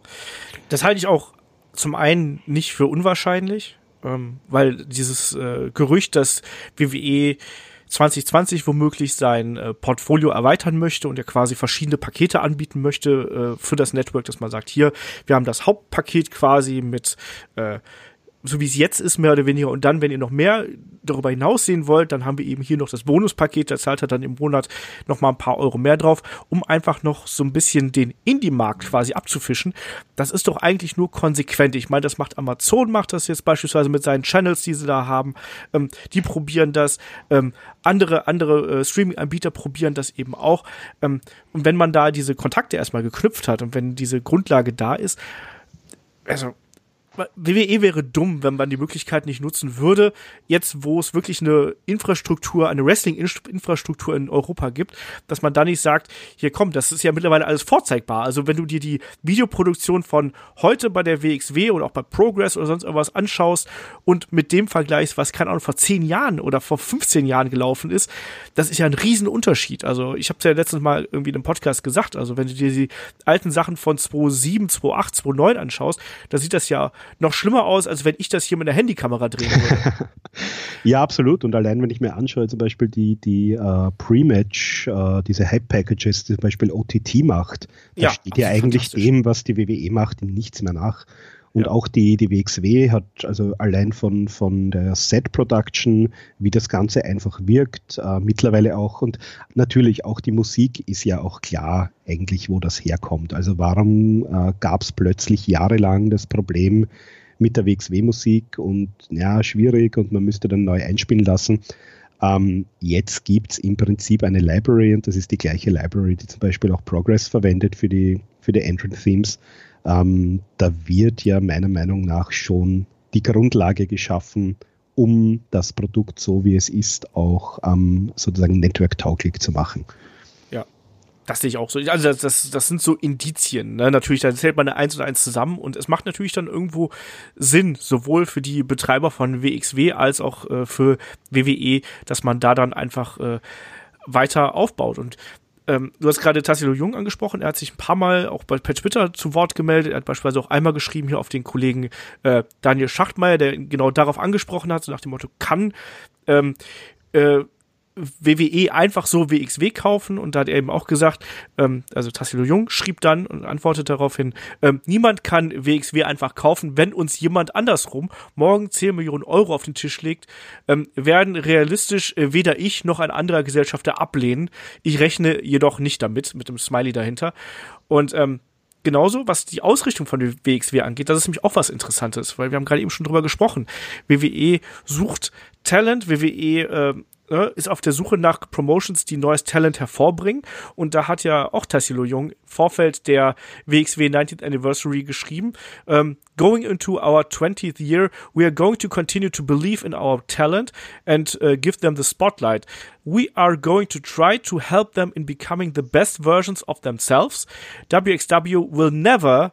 das halte ich auch zum einen nicht für unwahrscheinlich, ähm, weil dieses äh, Gerücht, dass WWE 2020 womöglich sein äh, Portfolio erweitern möchte und er quasi verschiedene Pakete anbieten möchte äh, für das Network, dass man sagt, hier, wir haben das Hauptpaket quasi mit äh, so wie es jetzt ist, mehr oder weniger. Und dann, wenn ihr noch mehr darüber hinaus sehen wollt, dann haben wir eben hier noch das Bonuspaket, da zahlt er dann im Monat noch mal ein paar Euro mehr drauf, um einfach noch so ein bisschen den Indie-Markt quasi abzufischen. Das ist doch eigentlich nur konsequent. Ich meine, das macht Amazon, macht das jetzt beispielsweise mit seinen Channels, die sie da haben. Ähm, die probieren das. Ähm, andere andere äh, Streaming-Anbieter probieren das eben auch. Ähm, und wenn man da diese Kontakte erstmal geknüpft hat und wenn diese Grundlage da ist, also WWE wäre dumm, wenn man die Möglichkeit nicht nutzen würde, jetzt wo es wirklich eine Infrastruktur, eine Wrestling-Infrastruktur in Europa gibt, dass man da nicht sagt, hier komm, das ist ja mittlerweile alles vorzeigbar. Also wenn du dir die Videoproduktion von heute bei der WXW oder auch bei Progress oder sonst irgendwas anschaust und mit dem vergleichst, was keine Ahnung vor zehn Jahren oder vor 15 Jahren gelaufen ist, das ist ja ein Riesenunterschied. Also ich habe es ja letztens mal irgendwie in einem Podcast gesagt, also wenn du dir die alten Sachen von 2007, 2008, 2009 anschaust, da sieht das ja noch schlimmer aus, als wenn ich das hier mit der Handykamera drehen würde. ja, absolut. Und allein, wenn ich mir anschaue, zum Beispiel die, die uh, Pre-Match, uh, diese Hype-Packages, die zum Beispiel OTT macht, da ja, steht ja eigentlich dem, was die WWE macht, nichts mehr nach. Und ja. auch die, die WXW hat also allein von, von der Set-Production, wie das Ganze einfach wirkt, äh, mittlerweile auch und natürlich auch die Musik ist ja auch klar eigentlich, wo das herkommt. Also warum äh, gab es plötzlich jahrelang das Problem mit der WXW-Musik und ja, schwierig und man müsste dann neu einspielen lassen. Ähm, jetzt gibt es im Prinzip eine Library und das ist die gleiche Library, die zum Beispiel auch Progress verwendet für die, für die Entrant Themes. Ähm, da wird ja meiner Meinung nach schon die Grundlage geschaffen, um das Produkt so wie es ist auch ähm, sozusagen network-tauglich zu machen. Ja, das sehe ich auch so. Also das, das, das sind so Indizien. Ne? Natürlich, da zählt man eine eins und eins zusammen und es macht natürlich dann irgendwo Sinn, sowohl für die Betreiber von WXW als auch äh, für WWE, dass man da dann einfach äh, weiter aufbaut. Und ähm, du hast gerade Tassilo Jung angesprochen, er hat sich ein paar Mal auch bei, per Twitter zu Wort gemeldet, er hat beispielsweise auch einmal geschrieben hier auf den Kollegen äh, Daniel Schachtmeier, der genau darauf angesprochen hat, so nach dem Motto, kann ähm, äh, WWE einfach so WXW kaufen und da hat er eben auch gesagt, ähm, also Tassilo Jung schrieb dann und antwortet daraufhin, ähm, niemand kann WXW einfach kaufen, wenn uns jemand andersrum morgen 10 Millionen Euro auf den Tisch legt, ähm, werden realistisch äh, weder ich noch ein anderer Gesellschafter ablehnen. Ich rechne jedoch nicht damit, mit dem Smiley dahinter. Und ähm, genauso, was die Ausrichtung von WXW angeht, das ist nämlich auch was Interessantes, weil wir haben gerade eben schon drüber gesprochen. WWE sucht Talent, WWE äh, ne, ist auf der Suche nach Promotions, die neues Talent hervorbringen. Und da hat ja auch Tassilo Jung Vorfeld der WXW 19th Anniversary geschrieben, ähm, Going into our 20th year, we are going to continue to believe in our talent and uh, give them the spotlight. We are going to try to help them in becoming the best versions of themselves. WXW will never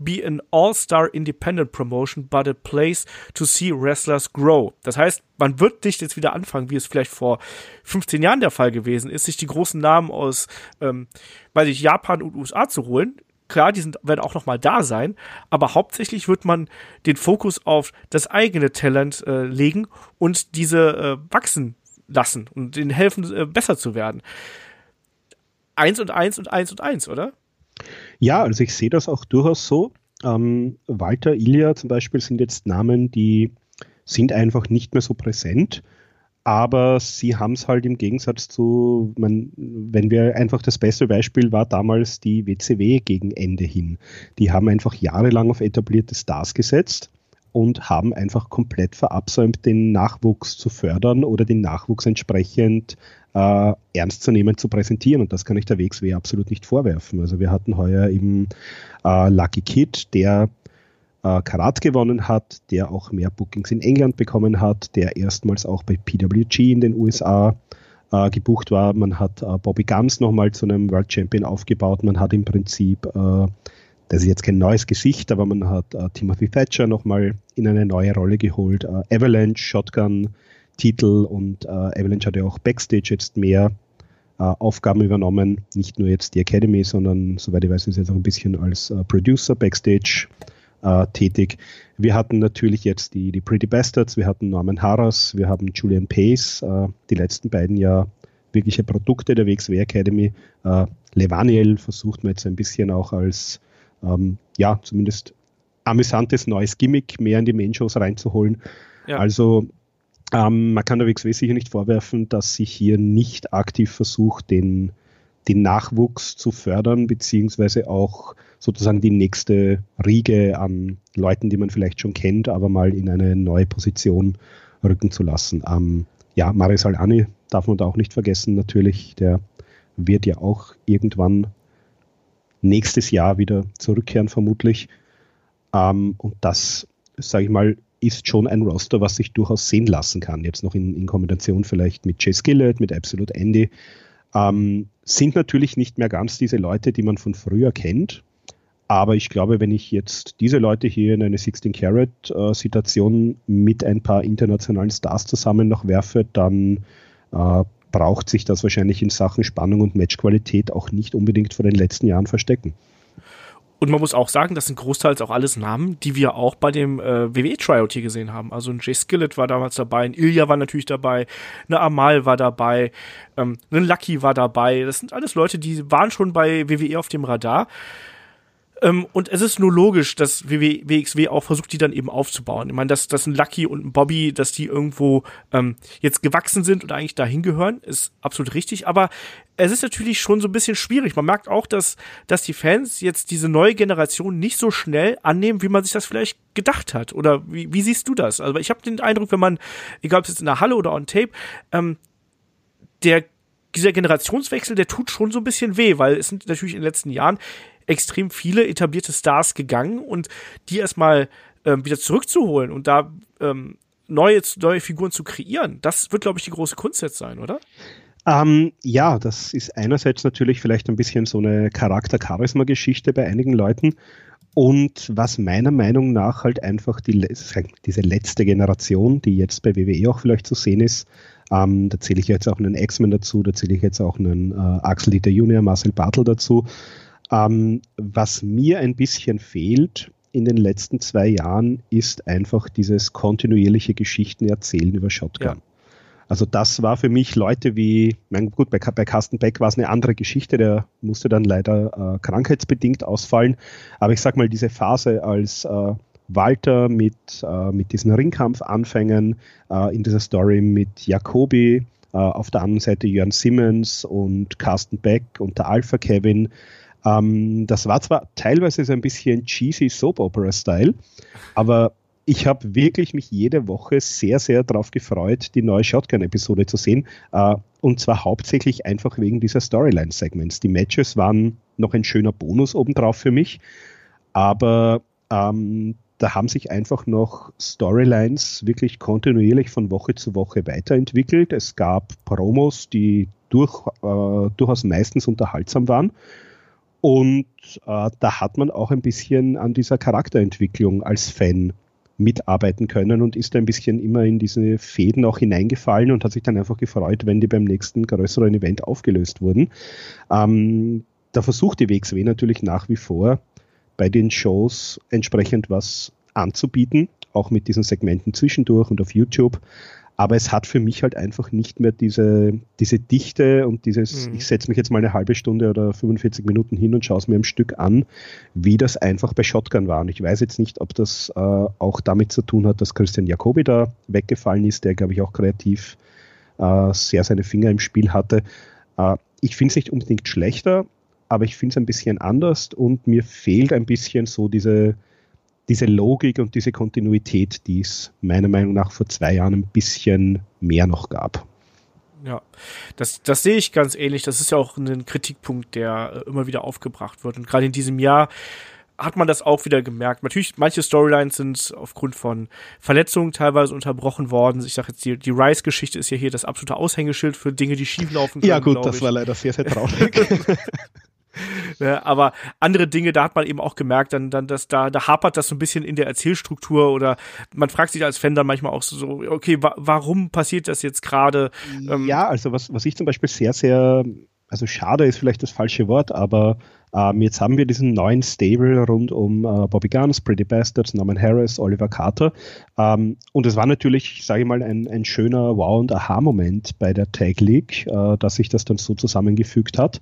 be an all-star independent promotion, but a place to see wrestlers grow. Das heißt, man wird nicht jetzt wieder anfangen, wie es vielleicht vor 15 Jahren der Fall gewesen ist, sich die großen Namen aus, ähm, weiß ich, Japan und USA zu holen. Klar, die sind, werden auch noch mal da sein, aber hauptsächlich wird man den Fokus auf das eigene Talent äh, legen und diese äh, wachsen lassen und ihnen helfen, äh, besser zu werden. Eins und eins und eins und eins, oder? Ja, also ich sehe das auch durchaus so. Ähm, Walter, Ilja zum Beispiel sind jetzt Namen, die sind einfach nicht mehr so präsent. Aber sie haben es halt im Gegensatz zu, man, wenn wir einfach das beste Beispiel war damals die WCW gegen Ende hin. Die haben einfach jahrelang auf etablierte Stars gesetzt und haben einfach komplett verabsäumt, den Nachwuchs zu fördern oder den Nachwuchs entsprechend äh, ernstzunehmend zu präsentieren. Und das kann ich der WXW absolut nicht vorwerfen. Also wir hatten heuer eben äh, Lucky Kid, der äh, Karat gewonnen hat, der auch mehr Bookings in England bekommen hat, der erstmals auch bei PWG in den USA äh, gebucht war. Man hat äh, Bobby Guns nochmal zu einem World Champion aufgebaut. Man hat im Prinzip, äh, das ist jetzt kein neues Gesicht, aber man hat äh, Timothy Thatcher nochmal in eine neue Rolle geholt. Äh, Avalanche, Shotgun, Titel und äh, Avalanche hat ja auch Backstage jetzt mehr äh, Aufgaben übernommen. Nicht nur jetzt die Academy, sondern soweit ich weiß, ist jetzt auch ein bisschen als äh, Producer Backstage äh, tätig. Wir hatten natürlich jetzt die, die Pretty Bastards, wir hatten Norman Harras, wir haben Julian Pace, äh, die letzten beiden ja wirkliche Produkte der WXW Academy. Äh, Levaniel versucht man jetzt ein bisschen auch als, ähm, ja, zumindest amüsantes neues Gimmick mehr in die Main-Shows reinzuholen. Ja. Also ähm, man kann der WXW sicher nicht vorwerfen, dass sich hier nicht aktiv versucht, den, den Nachwuchs zu fördern, beziehungsweise auch sozusagen die nächste Riege an Leuten, die man vielleicht schon kennt, aber mal in eine neue Position rücken zu lassen. Ähm, ja, Maris Alani darf man da auch nicht vergessen, natürlich, der wird ja auch irgendwann nächstes Jahr wieder zurückkehren, vermutlich. Ähm, und das, sage ich mal, ist schon ein Roster, was sich durchaus sehen lassen kann. Jetzt noch in, in Kombination vielleicht mit Chase Gillett, mit Absolute Andy. Ähm, sind natürlich nicht mehr ganz diese Leute, die man von früher kennt. Aber ich glaube, wenn ich jetzt diese Leute hier in eine 16-Carat-Situation mit ein paar internationalen Stars zusammen noch werfe, dann äh, braucht sich das wahrscheinlich in Sachen Spannung und Matchqualität auch nicht unbedingt vor den letzten Jahren verstecken. Und man muss auch sagen, das sind großteils auch alles Namen, die wir auch bei dem äh, WWE-Tryout hier gesehen haben. Also ein Jay Skillett war damals dabei, ein Ilya war natürlich dabei, eine Amal war dabei, ähm, ein Lucky war dabei. Das sind alles Leute, die waren schon bei WWE auf dem Radar. Ähm, und es ist nur logisch, dass WW, WXW auch versucht, die dann eben aufzubauen. Ich meine, dass, dass ein Lucky und ein Bobby, dass die irgendwo ähm, jetzt gewachsen sind und eigentlich dahin gehören, ist absolut richtig. Aber es ist natürlich schon so ein bisschen schwierig. Man merkt auch, dass, dass die Fans jetzt diese neue Generation nicht so schnell annehmen, wie man sich das vielleicht gedacht hat. Oder wie, wie siehst du das? Also ich habe den Eindruck, wenn man, egal ob es jetzt in der Halle oder on Tape, ähm, der dieser Generationswechsel, der tut schon so ein bisschen weh, weil es sind natürlich in den letzten Jahren extrem viele etablierte Stars gegangen und die erstmal ähm, wieder zurückzuholen und da ähm, neue, neue Figuren zu kreieren, das wird, glaube ich, die große Kunst jetzt sein, oder? Ähm, ja, das ist einerseits natürlich vielleicht ein bisschen so eine Charakter-Charisma-Geschichte bei einigen Leuten. Und was meiner Meinung nach halt einfach die, diese letzte Generation, die jetzt bei WWE auch vielleicht zu sehen ist, ähm, da zähle ich jetzt auch einen X-Men dazu, da zähle ich jetzt auch einen äh, Axel Dieter Junior, Marcel Bartel dazu, ähm, was mir ein bisschen fehlt in den letzten zwei Jahren, ist einfach dieses kontinuierliche Geschichten erzählen über Shotgun. Also das war für mich Leute wie, mein, gut, bei, bei Carsten Beck war es eine andere Geschichte, der musste dann leider äh, krankheitsbedingt ausfallen. Aber ich sag mal, diese Phase als äh, Walter mit, äh, mit diesen Ringkampfanfängen äh, in dieser Story mit Jacobi, äh, auf der anderen Seite Jörn Simmons und Carsten Beck und der Alpha Kevin. Ähm, das war zwar teilweise so ein bisschen cheesy Soap Opera Style, aber ich habe wirklich mich jede Woche sehr, sehr darauf gefreut, die neue Shotgun-Episode zu sehen. Äh, und zwar hauptsächlich einfach wegen dieser Storyline-Segments. Die Matches waren noch ein schöner Bonus obendrauf für mich, aber ähm, da haben sich einfach noch Storylines wirklich kontinuierlich von Woche zu Woche weiterentwickelt. Es gab Promos, die durch, äh, durchaus meistens unterhaltsam waren. Und äh, da hat man auch ein bisschen an dieser Charakterentwicklung als Fan mitarbeiten können und ist ein bisschen immer in diese Fäden auch hineingefallen und hat sich dann einfach gefreut, wenn die beim nächsten größeren Event aufgelöst wurden. Ähm, da versucht die WXW natürlich nach wie vor bei den Shows entsprechend was anzubieten, auch mit diesen Segmenten zwischendurch und auf YouTube. Aber es hat für mich halt einfach nicht mehr diese, diese Dichte und dieses, mhm. ich setze mich jetzt mal eine halbe Stunde oder 45 Minuten hin und schaue es mir im Stück an, wie das einfach bei Shotgun war. Und ich weiß jetzt nicht, ob das äh, auch damit zu tun hat, dass Christian Jacobi da weggefallen ist, der, glaube ich, auch kreativ äh, sehr seine Finger im Spiel hatte. Äh, ich finde es nicht unbedingt schlechter, aber ich finde es ein bisschen anders und mir fehlt ein bisschen so diese, diese Logik und diese Kontinuität, die es meiner Meinung nach vor zwei Jahren ein bisschen mehr noch gab. Ja, das, das sehe ich ganz ähnlich. Das ist ja auch ein Kritikpunkt, der äh, immer wieder aufgebracht wird. Und gerade in diesem Jahr hat man das auch wieder gemerkt. Natürlich, manche Storylines sind aufgrund von Verletzungen teilweise unterbrochen worden. Ich sage jetzt, die, die Rice-Geschichte ist ja hier das absolute Aushängeschild für Dinge, die schieflaufen können. Ja gut, das war leider sehr, sehr traurig. Ja, aber andere Dinge, da hat man eben auch gemerkt, dann, dann, dass da, da hapert das so ein bisschen in der Erzählstruktur oder man fragt sich als Fan dann manchmal auch so, okay, wa warum passiert das jetzt gerade? Ähm, ja, also was, was ich zum Beispiel sehr, sehr, also schade ist vielleicht das falsche Wort, aber ähm, jetzt haben wir diesen neuen Stable rund um äh, Bobby Guns, Pretty Bastards, Norman Harris, Oliver Carter. Ähm, und es war natürlich, sage ich mal, ein, ein schöner Wow- und Aha-Moment bei der Tag League, äh, dass sich das dann so zusammengefügt hat.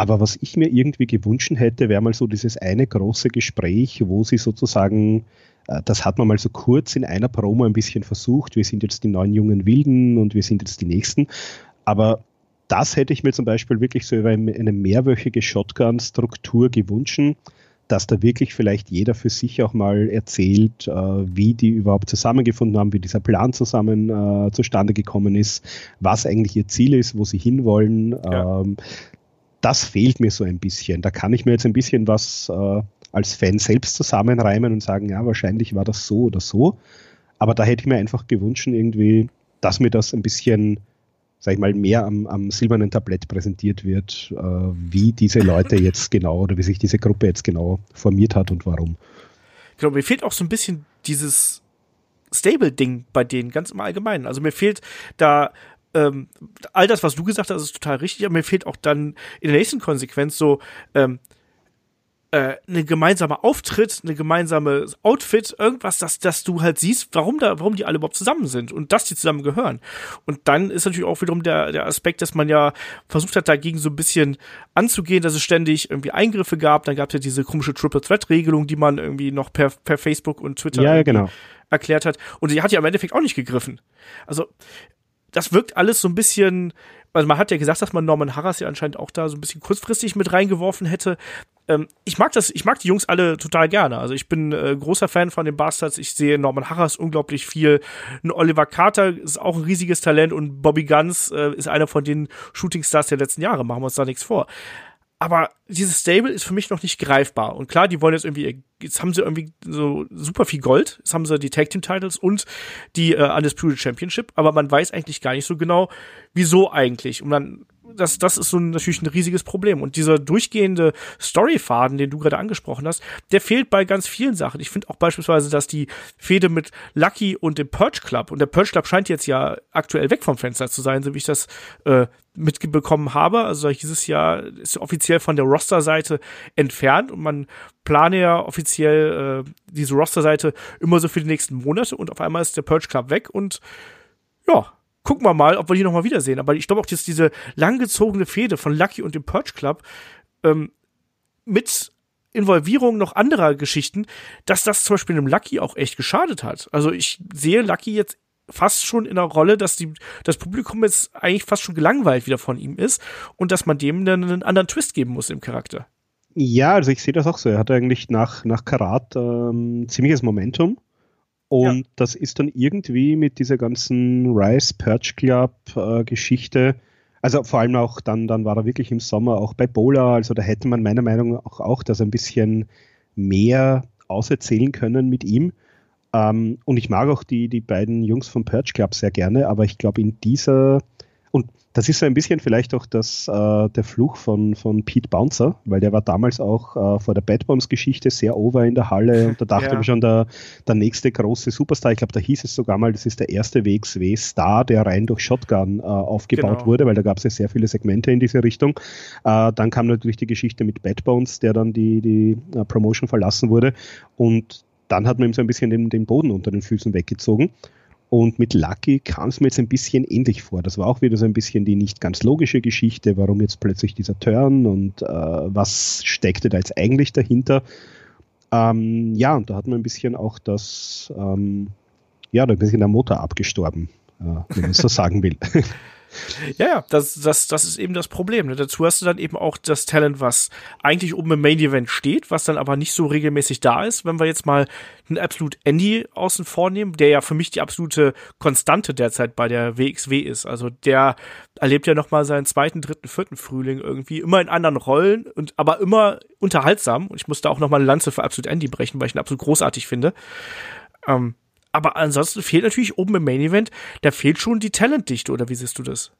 Aber was ich mir irgendwie gewünscht hätte, wäre mal so dieses eine große Gespräch, wo sie sozusagen, äh, das hat man mal so kurz in einer Promo ein bisschen versucht, wir sind jetzt die neuen jungen Wilden und wir sind jetzt die Nächsten. Aber das hätte ich mir zum Beispiel wirklich so über eine mehrwöchige Shotgun-Struktur gewünscht, dass da wirklich vielleicht jeder für sich auch mal erzählt, äh, wie die überhaupt zusammengefunden haben, wie dieser Plan zusammen äh, zustande gekommen ist, was eigentlich ihr Ziel ist, wo sie hinwollen. Ja. Ähm, das fehlt mir so ein bisschen. Da kann ich mir jetzt ein bisschen was äh, als Fan selbst zusammenreimen und sagen, ja, wahrscheinlich war das so oder so. Aber da hätte ich mir einfach gewünscht, irgendwie, dass mir das ein bisschen, sag ich mal, mehr am, am silbernen Tablett präsentiert wird, äh, wie diese Leute jetzt genau oder wie sich diese Gruppe jetzt genau formiert hat und warum. Genau, mir fehlt auch so ein bisschen dieses Stable-Ding bei denen ganz im Allgemeinen. Also mir fehlt da ähm, all das, was du gesagt hast, ist total richtig, aber mir fehlt auch dann in der nächsten Konsequenz so ähm, äh, eine gemeinsame Auftritt, eine gemeinsame Outfit, irgendwas, dass, dass du halt siehst, warum da, warum die alle überhaupt zusammen sind und dass die zusammen gehören. Und dann ist natürlich auch wiederum der, der Aspekt, dass man ja versucht hat, dagegen so ein bisschen anzugehen, dass es ständig irgendwie Eingriffe gab. Dann gab es ja diese komische Triple Threat Regelung, die man irgendwie noch per, per Facebook und Twitter ja, genau. erklärt hat. Und die hat ja im Endeffekt auch nicht gegriffen. Also das wirkt alles so ein bisschen, also man hat ja gesagt, dass man Norman Harras ja anscheinend auch da so ein bisschen kurzfristig mit reingeworfen hätte. Ähm, ich mag das, ich mag die Jungs alle total gerne. Also ich bin äh, großer Fan von den Bastards. Ich sehe Norman Harras unglaublich viel. Ein Oliver Carter ist auch ein riesiges Talent und Bobby Guns äh, ist einer von den Shootingstars der letzten Jahre. Machen wir uns da nichts vor aber dieses Stable ist für mich noch nicht greifbar. Und klar, die wollen jetzt irgendwie, jetzt haben sie irgendwie so super viel Gold. Jetzt haben sie die Tag Team Titles und die äh, Undisputed Championship, aber man weiß eigentlich gar nicht so genau, wieso eigentlich. Und dann das, das ist so ein, natürlich ein riesiges Problem. Und dieser durchgehende Storyfaden, den du gerade angesprochen hast, der fehlt bei ganz vielen Sachen. Ich finde auch beispielsweise, dass die Fehde mit Lucky und dem Purge Club, und der Purge Club scheint jetzt ja aktuell weg vom Fenster zu sein, so wie ich das äh, mitbekommen habe. Also dieses Jahr ist offiziell von der Roster-Seite entfernt und man plane ja offiziell äh, diese Roster-Seite immer so für die nächsten Monate und auf einmal ist der Purge Club weg und ja, gucken wir mal, ob wir die nochmal wiedersehen. Aber ich glaube auch, dass diese langgezogene Fehde von Lucky und dem Purge Club ähm, mit Involvierung noch anderer Geschichten, dass das zum Beispiel dem Lucky auch echt geschadet hat. Also ich sehe Lucky jetzt fast schon in der Rolle, dass die, das Publikum jetzt eigentlich fast schon gelangweilt wieder von ihm ist und dass man dem dann einen anderen Twist geben muss im Charakter. Ja, also ich sehe das auch so. Er hat eigentlich nach, nach Karat ähm, ziemliches Momentum. Und ja. das ist dann irgendwie mit dieser ganzen Rise Purge Club äh, Geschichte, also vor allem auch dann, dann war er wirklich im Sommer auch bei Bola, also da hätte man meiner Meinung nach auch, auch das ein bisschen mehr auserzählen können mit ihm. Ähm, und ich mag auch die, die beiden Jungs vom Purge Club sehr gerne, aber ich glaube in dieser und das ist so ein bisschen vielleicht auch das, äh, der Fluch von, von Pete Bouncer, weil der war damals auch äh, vor der Bad Bombs Geschichte sehr over in der Halle und da dachte ja. ich schon, der, der nächste große Superstar, ich glaube, da hieß es sogar mal, das ist der erste WXW-Star, der rein durch Shotgun äh, aufgebaut genau. wurde, weil da gab es ja sehr viele Segmente in diese Richtung. Äh, dann kam natürlich die Geschichte mit Bad Bones, der dann die, die uh, Promotion verlassen wurde und dann hat man ihm so ein bisschen den, den Boden unter den Füßen weggezogen. Und mit Lucky kam es mir jetzt ein bisschen ähnlich vor. Das war auch wieder so ein bisschen die nicht ganz logische Geschichte, warum jetzt plötzlich dieser Turn und äh, was steckte da jetzt eigentlich dahinter. Ähm, ja, und da hat man ein bisschen auch das, ähm, ja, da ein bisschen der Motor abgestorben, äh, wenn man es so sagen will. Ja, das, das, das ist eben das Problem. Ne? Dazu hast du dann eben auch das Talent, was eigentlich oben im Main Event steht, was dann aber nicht so regelmäßig da ist. Wenn wir jetzt mal einen Absolut Andy außen vornehmen, der ja für mich die absolute Konstante derzeit bei der WXW ist. Also der erlebt ja nochmal seinen zweiten, dritten, vierten Frühling irgendwie, immer in anderen Rollen und aber immer unterhaltsam. Und ich muss da auch nochmal eine Lanze für Absolut Andy brechen, weil ich ihn absolut großartig finde. Ähm, aber ansonsten fehlt natürlich oben im Main Event, da fehlt schon die Talentdichte, oder wie siehst du das?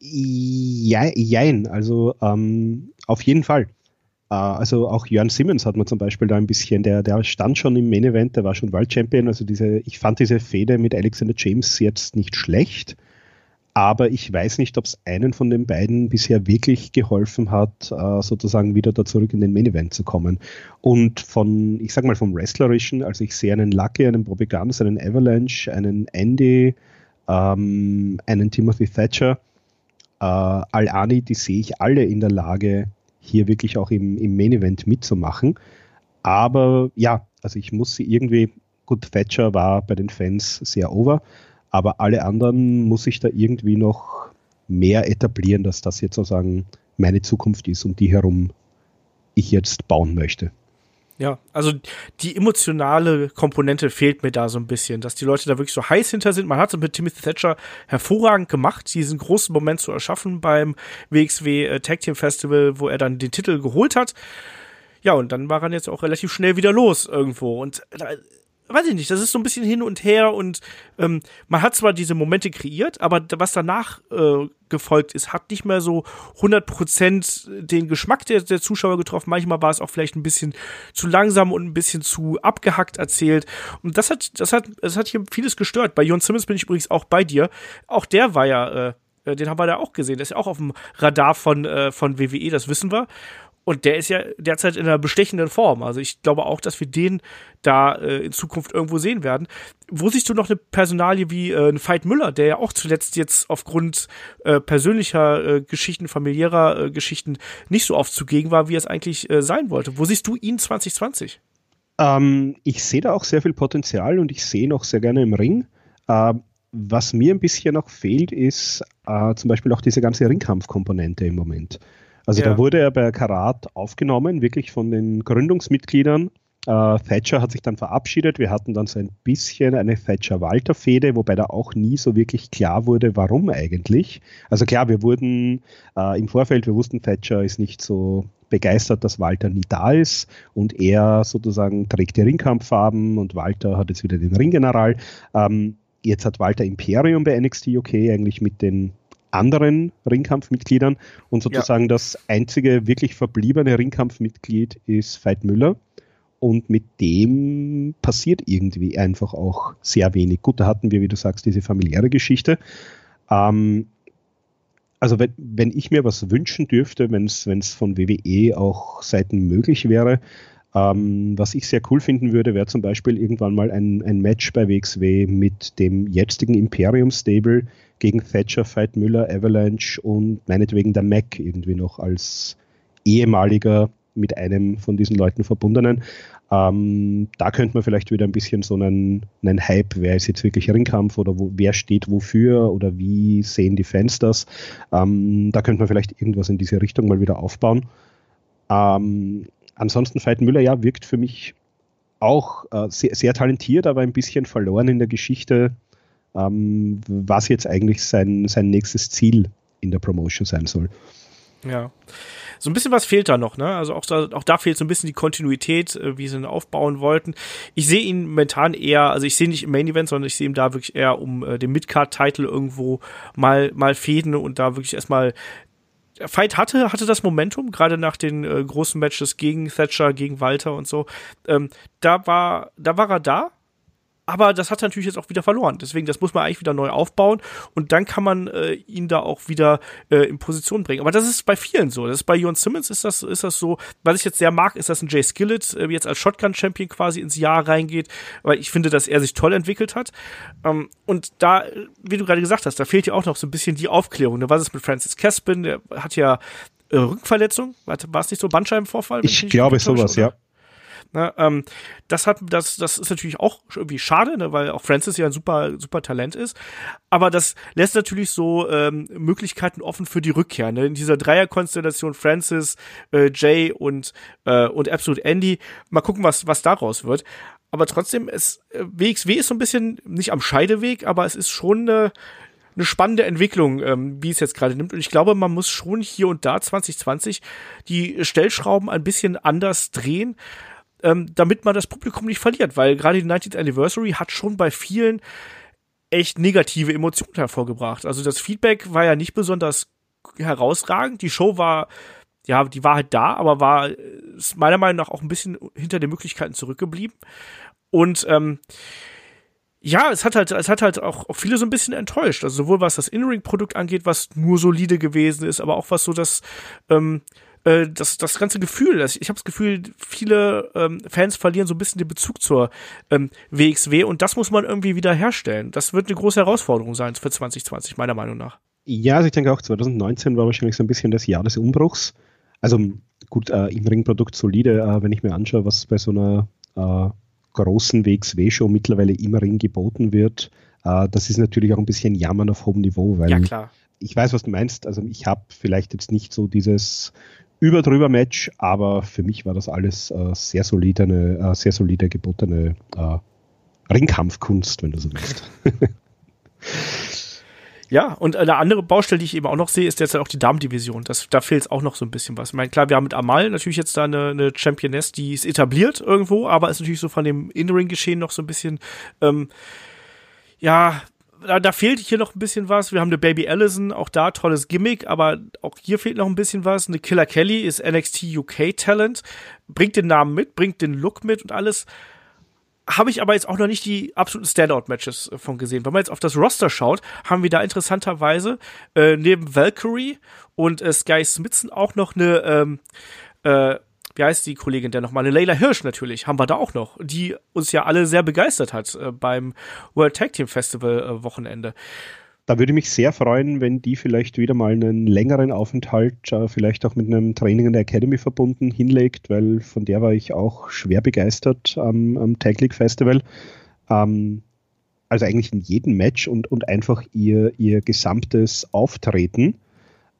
Ja, jein, also ähm, auf jeden Fall. Äh, also auch Jörn Simmons hat man zum Beispiel da ein bisschen, der, der stand schon im Main Event, der war schon World Champion, also diese, ich fand diese Fehde mit Alexander James jetzt nicht schlecht aber ich weiß nicht, ob es einen von den beiden bisher wirklich geholfen hat, äh, sozusagen wieder da zurück in den Main Event zu kommen. Und von, ich sag mal, vom Wrestlerischen, also ich sehe einen Lucky, einen Guns, einen Avalanche, einen Andy, ähm, einen Timothy Thatcher, äh, Al-Ani, die sehe ich alle in der Lage, hier wirklich auch im, im Main Event mitzumachen. Aber ja, also ich muss sie irgendwie, gut, Thatcher war bei den Fans sehr over, aber alle anderen muss ich da irgendwie noch mehr etablieren, dass das jetzt sozusagen meine Zukunft ist, um die herum ich jetzt bauen möchte. Ja, also die emotionale Komponente fehlt mir da so ein bisschen, dass die Leute da wirklich so heiß hinter sind. Man hat es mit Timothy Thatcher hervorragend gemacht, diesen großen Moment zu erschaffen beim WXW äh, Tag Team Festival, wo er dann den Titel geholt hat. Ja, und dann war er jetzt auch relativ schnell wieder los irgendwo. Und da weiß ich nicht, das ist so ein bisschen hin und her und ähm, man hat zwar diese Momente kreiert, aber was danach äh, gefolgt ist, hat nicht mehr so 100% den Geschmack der, der Zuschauer getroffen. Manchmal war es auch vielleicht ein bisschen zu langsam und ein bisschen zu abgehackt erzählt. Und das hat, das hat, das hat hier vieles gestört. Bei Jon Simmons bin ich übrigens auch bei dir. Auch der war ja, äh, äh den haben wir da auch gesehen. Der ist ja auch auf dem Radar von, äh, von WWE, das wissen wir. Und der ist ja derzeit in einer bestechenden Form. Also ich glaube auch, dass wir den da äh, in Zukunft irgendwo sehen werden. Wo siehst du noch eine Personalie wie äh, ein Veit Müller, der ja auch zuletzt jetzt aufgrund äh, persönlicher äh, Geschichten, familiärer äh, Geschichten nicht so oft zugegen war, wie es eigentlich äh, sein wollte? Wo siehst du ihn 2020? Ähm, ich sehe da auch sehr viel Potenzial und ich sehe ihn auch sehr gerne im Ring. Ähm, was mir ein bisschen noch fehlt, ist äh, zum Beispiel auch diese ganze Ringkampfkomponente im Moment. Also ja. da wurde er bei Karat aufgenommen, wirklich von den Gründungsmitgliedern. Äh, Thatcher hat sich dann verabschiedet. Wir hatten dann so ein bisschen eine Thatcher-Walter-Fehde, wobei da auch nie so wirklich klar wurde, warum eigentlich. Also klar, wir wurden äh, im Vorfeld, wir wussten, Thatcher ist nicht so begeistert, dass Walter nie da ist und er sozusagen trägt die Ringkampffarben und Walter hat jetzt wieder den Ringgeneral. Ähm, jetzt hat Walter Imperium bei NXT UK eigentlich mit den anderen Ringkampfmitgliedern und sozusagen ja. das einzige wirklich verbliebene Ringkampfmitglied ist Veit Müller. Und mit dem passiert irgendwie einfach auch sehr wenig. Gut, da hatten wir, wie du sagst, diese familiäre Geschichte. Ähm, also wenn, wenn ich mir was wünschen dürfte, wenn es von WWE auch Seiten möglich wäre, Ähm, was ich sehr cool finden würde, wäre zum Beispiel irgendwann mal ein, ein Match bei WXW mit dem jetzigen Imperium Stable gegen Thatcher, Fight Müller, Avalanche und meinetwegen der Mac irgendwie noch als ehemaliger mit einem von diesen Leuten verbundenen. Ähm, da könnte man vielleicht wieder ein bisschen so einen, einen Hype, wer ist jetzt wirklich Ringkampf oder wo, wer steht wofür oder wie sehen die Fans das. Ähm, da könnte man vielleicht irgendwas in diese Richtung mal wieder aufbauen. Ähm, ansonsten Veit Müller, ja, wirkt für mich auch äh, sehr, sehr, talentiert, aber ein bisschen verloren in der Geschichte, ähm, was jetzt eigentlich sein, sein nächstes Ziel in der Promotion sein soll. Ja so ein bisschen was fehlt da noch, ne? Also auch da, auch da fehlt so ein bisschen die Kontinuität, äh, wie sie ihn aufbauen wollten. Ich sehe ihn momentan eher, also ich sehe nicht im Main Event, sondern ich sehe ihn da wirklich eher um äh, den Midcard-Title irgendwo mal, mal fäden und da wirklich erstmal Fight hatte, hatte das Momentum, gerade nach den äh, großen Matches gegen Thatcher, gegen Walter und so. Ähm, da war, da war er da, aber das hat er natürlich jetzt auch wieder verloren. Deswegen, das muss man eigentlich wieder neu aufbauen und dann kann man äh, ihn da auch wieder äh, in Position bringen. Aber das ist bei vielen so. Das ist bei Jon Simmons ist das, ist das so. Was ich jetzt sehr mag, ist, dass ein Jay Skillett äh, jetzt als Shotgun-Champion quasi ins Jahr reingeht, weil ich finde, dass er sich toll entwickelt hat. Ähm, und da, wie du gerade gesagt hast, da fehlt ja auch noch so ein bisschen die Aufklärung. Ne? Was ist mit Francis Caspin? Der hat ja äh, Rückenverletzung. War es nicht so Bandscheibenvorfall? Ich glaube sowas, ja. Ne, ähm, das hat, das, das ist natürlich auch irgendwie schade, ne, weil auch Francis ja ein super, super Talent ist. Aber das lässt natürlich so ähm, Möglichkeiten offen für die Rückkehr. Ne? In dieser Dreierkonstellation Francis, äh, Jay und äh, und Absolute Andy. Mal gucken, was was daraus wird. Aber trotzdem, es äh, WXW ist so ein bisschen nicht am Scheideweg, aber es ist schon eine eine spannende Entwicklung, ähm, wie es jetzt gerade nimmt. Und ich glaube, man muss schon hier und da 2020 die Stellschrauben ein bisschen anders drehen ähm, damit man das Publikum nicht verliert, weil gerade die 90th Anniversary hat schon bei vielen echt negative Emotionen hervorgebracht. Also das Feedback war ja nicht besonders herausragend. Die Show war, ja, die war halt da, aber war meiner Meinung nach auch ein bisschen hinter den Möglichkeiten zurückgeblieben. Und ähm, ja, es hat halt, es hat halt auch, auch viele so ein bisschen enttäuscht. Also sowohl was das In-Ring-Produkt angeht, was nur solide gewesen ist, aber auch was so das ähm, äh, das, das ganze Gefühl, das, ich habe das Gefühl, viele ähm, Fans verlieren so ein bisschen den Bezug zur ähm, WXW und das muss man irgendwie wieder herstellen. Das wird eine große Herausforderung sein für 2020, meiner Meinung nach. Ja, also ich denke auch 2019 war wahrscheinlich so ein bisschen das Jahr des Umbruchs. Also gut, äh, im Ringprodukt solide, äh, wenn ich mir anschaue, was bei so einer äh, großen WXW-Show mittlerweile im Ring geboten wird, äh, das ist natürlich auch ein bisschen Jammern auf hohem Niveau, weil ja, ich weiß, was du meinst. Also ich habe vielleicht jetzt nicht so dieses über drüber Match, aber für mich war das alles äh, sehr solide, eine äh, sehr solide gebotene äh, Ringkampfkunst, wenn du so willst. Ja, und eine andere Baustelle, die ich eben auch noch sehe, ist jetzt auch die Damendivision. Das, da fehlt auch noch so ein bisschen was. Ich meine, klar, wir haben mit Amal natürlich jetzt da eine, eine Championess, die ist etabliert irgendwo, aber ist natürlich so von dem In-Ring-Geschehen noch so ein bisschen, ähm, ja, da, da fehlt hier noch ein bisschen was. Wir haben eine Baby Allison, auch da tolles Gimmick, aber auch hier fehlt noch ein bisschen was. Eine Killer Kelly ist NXT UK Talent, bringt den Namen mit, bringt den Look mit und alles. Habe ich aber jetzt auch noch nicht die absoluten Standout-Matches äh, von gesehen. Wenn man jetzt auf das Roster schaut, haben wir da interessanterweise äh, neben Valkyrie und äh, Sky Smithson auch noch eine ähm, äh, wie heißt die Kollegin denn nochmal? Leila Hirsch natürlich, haben wir da auch noch, die uns ja alle sehr begeistert hat äh, beim World Tag Team Festival äh, Wochenende. Da würde mich sehr freuen, wenn die vielleicht wieder mal einen längeren Aufenthalt, äh, vielleicht auch mit einem Training in der Academy verbunden, hinlegt, weil von der war ich auch schwer begeistert am, am Tag League Festival. Ähm, also eigentlich in jedem Match und, und einfach ihr, ihr gesamtes Auftreten.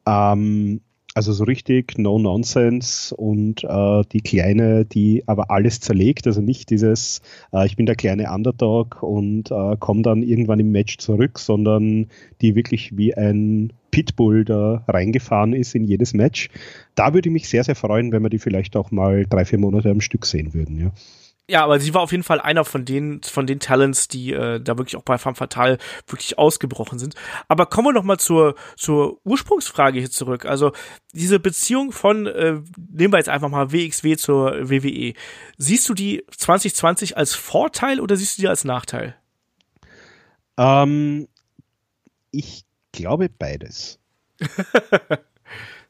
Ähm, also so richtig No Nonsense und äh, die Kleine, die aber alles zerlegt, also nicht dieses, äh, ich bin der kleine Underdog und äh, komme dann irgendwann im Match zurück, sondern die wirklich wie ein Pitbull da reingefahren ist in jedes Match. Da würde ich mich sehr, sehr freuen, wenn wir die vielleicht auch mal drei, vier Monate am Stück sehen würden, ja. Ja, aber sie war auf jeden Fall einer von den, von den Talents, die äh, da wirklich auch bei Femme Fatale wirklich ausgebrochen sind. Aber kommen wir noch mal zur, zur Ursprungsfrage hier zurück. Also diese Beziehung von, äh, nehmen wir jetzt einfach mal WXW zur WWE. Siehst du die 2020 als Vorteil oder siehst du die als Nachteil? Ähm, ich glaube beides.